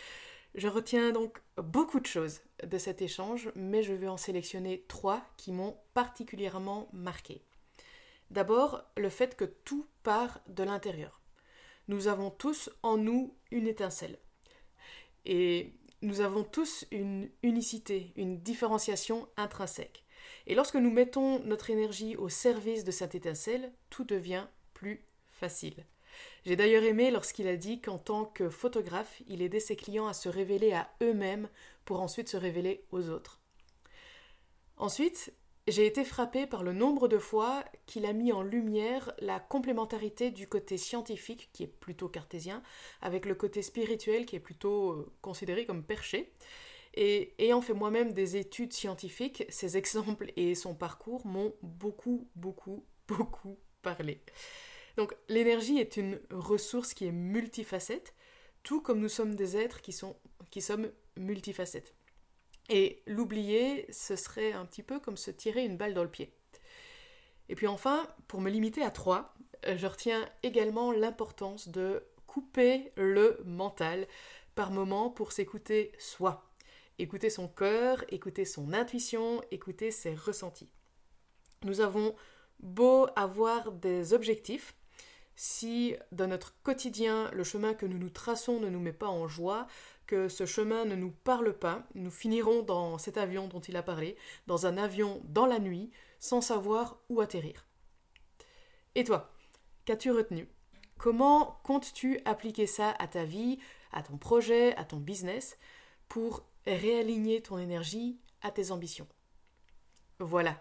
Je retiens donc beaucoup de choses de cet échange, mais je vais en sélectionner trois qui m'ont particulièrement marqué. D'abord, le fait que tout part de l'intérieur. Nous avons tous en nous une étincelle. Et nous avons tous une unicité, une différenciation intrinsèque. Et lorsque nous mettons notre énergie au service de cette étincelle, tout devient plus facile. J'ai d'ailleurs aimé lorsqu'il a dit qu'en tant que photographe, il aidait ses clients à se révéler à eux-mêmes pour ensuite se révéler aux autres. Ensuite, j'ai été frappé par le nombre de fois qu'il a mis en lumière la complémentarité du côté scientifique, qui est plutôt cartésien, avec le côté spirituel, qui est plutôt euh, considéré comme perché. Et ayant fait moi-même des études scientifiques, ces exemples et son parcours m'ont beaucoup, beaucoup, beaucoup parlé. Donc l'énergie est une ressource qui est multifacette, tout comme nous sommes des êtres qui, sont, qui sommes multifacettes. Et l'oublier, ce serait un petit peu comme se tirer une balle dans le pied. Et puis enfin, pour me limiter à trois, je retiens également l'importance de couper le mental par moment pour s'écouter soi écouter son cœur, écouter son intuition, écouter ses ressentis. Nous avons beau avoir des objectifs, si dans notre quotidien le chemin que nous nous traçons ne nous met pas en joie, que ce chemin ne nous parle pas, nous finirons dans cet avion dont il a parlé, dans un avion dans la nuit, sans savoir où atterrir. Et toi, qu'as-tu retenu? Comment comptes-tu appliquer ça à ta vie, à ton projet, à ton business, pour réaligner ton énergie à tes ambitions? Voilà,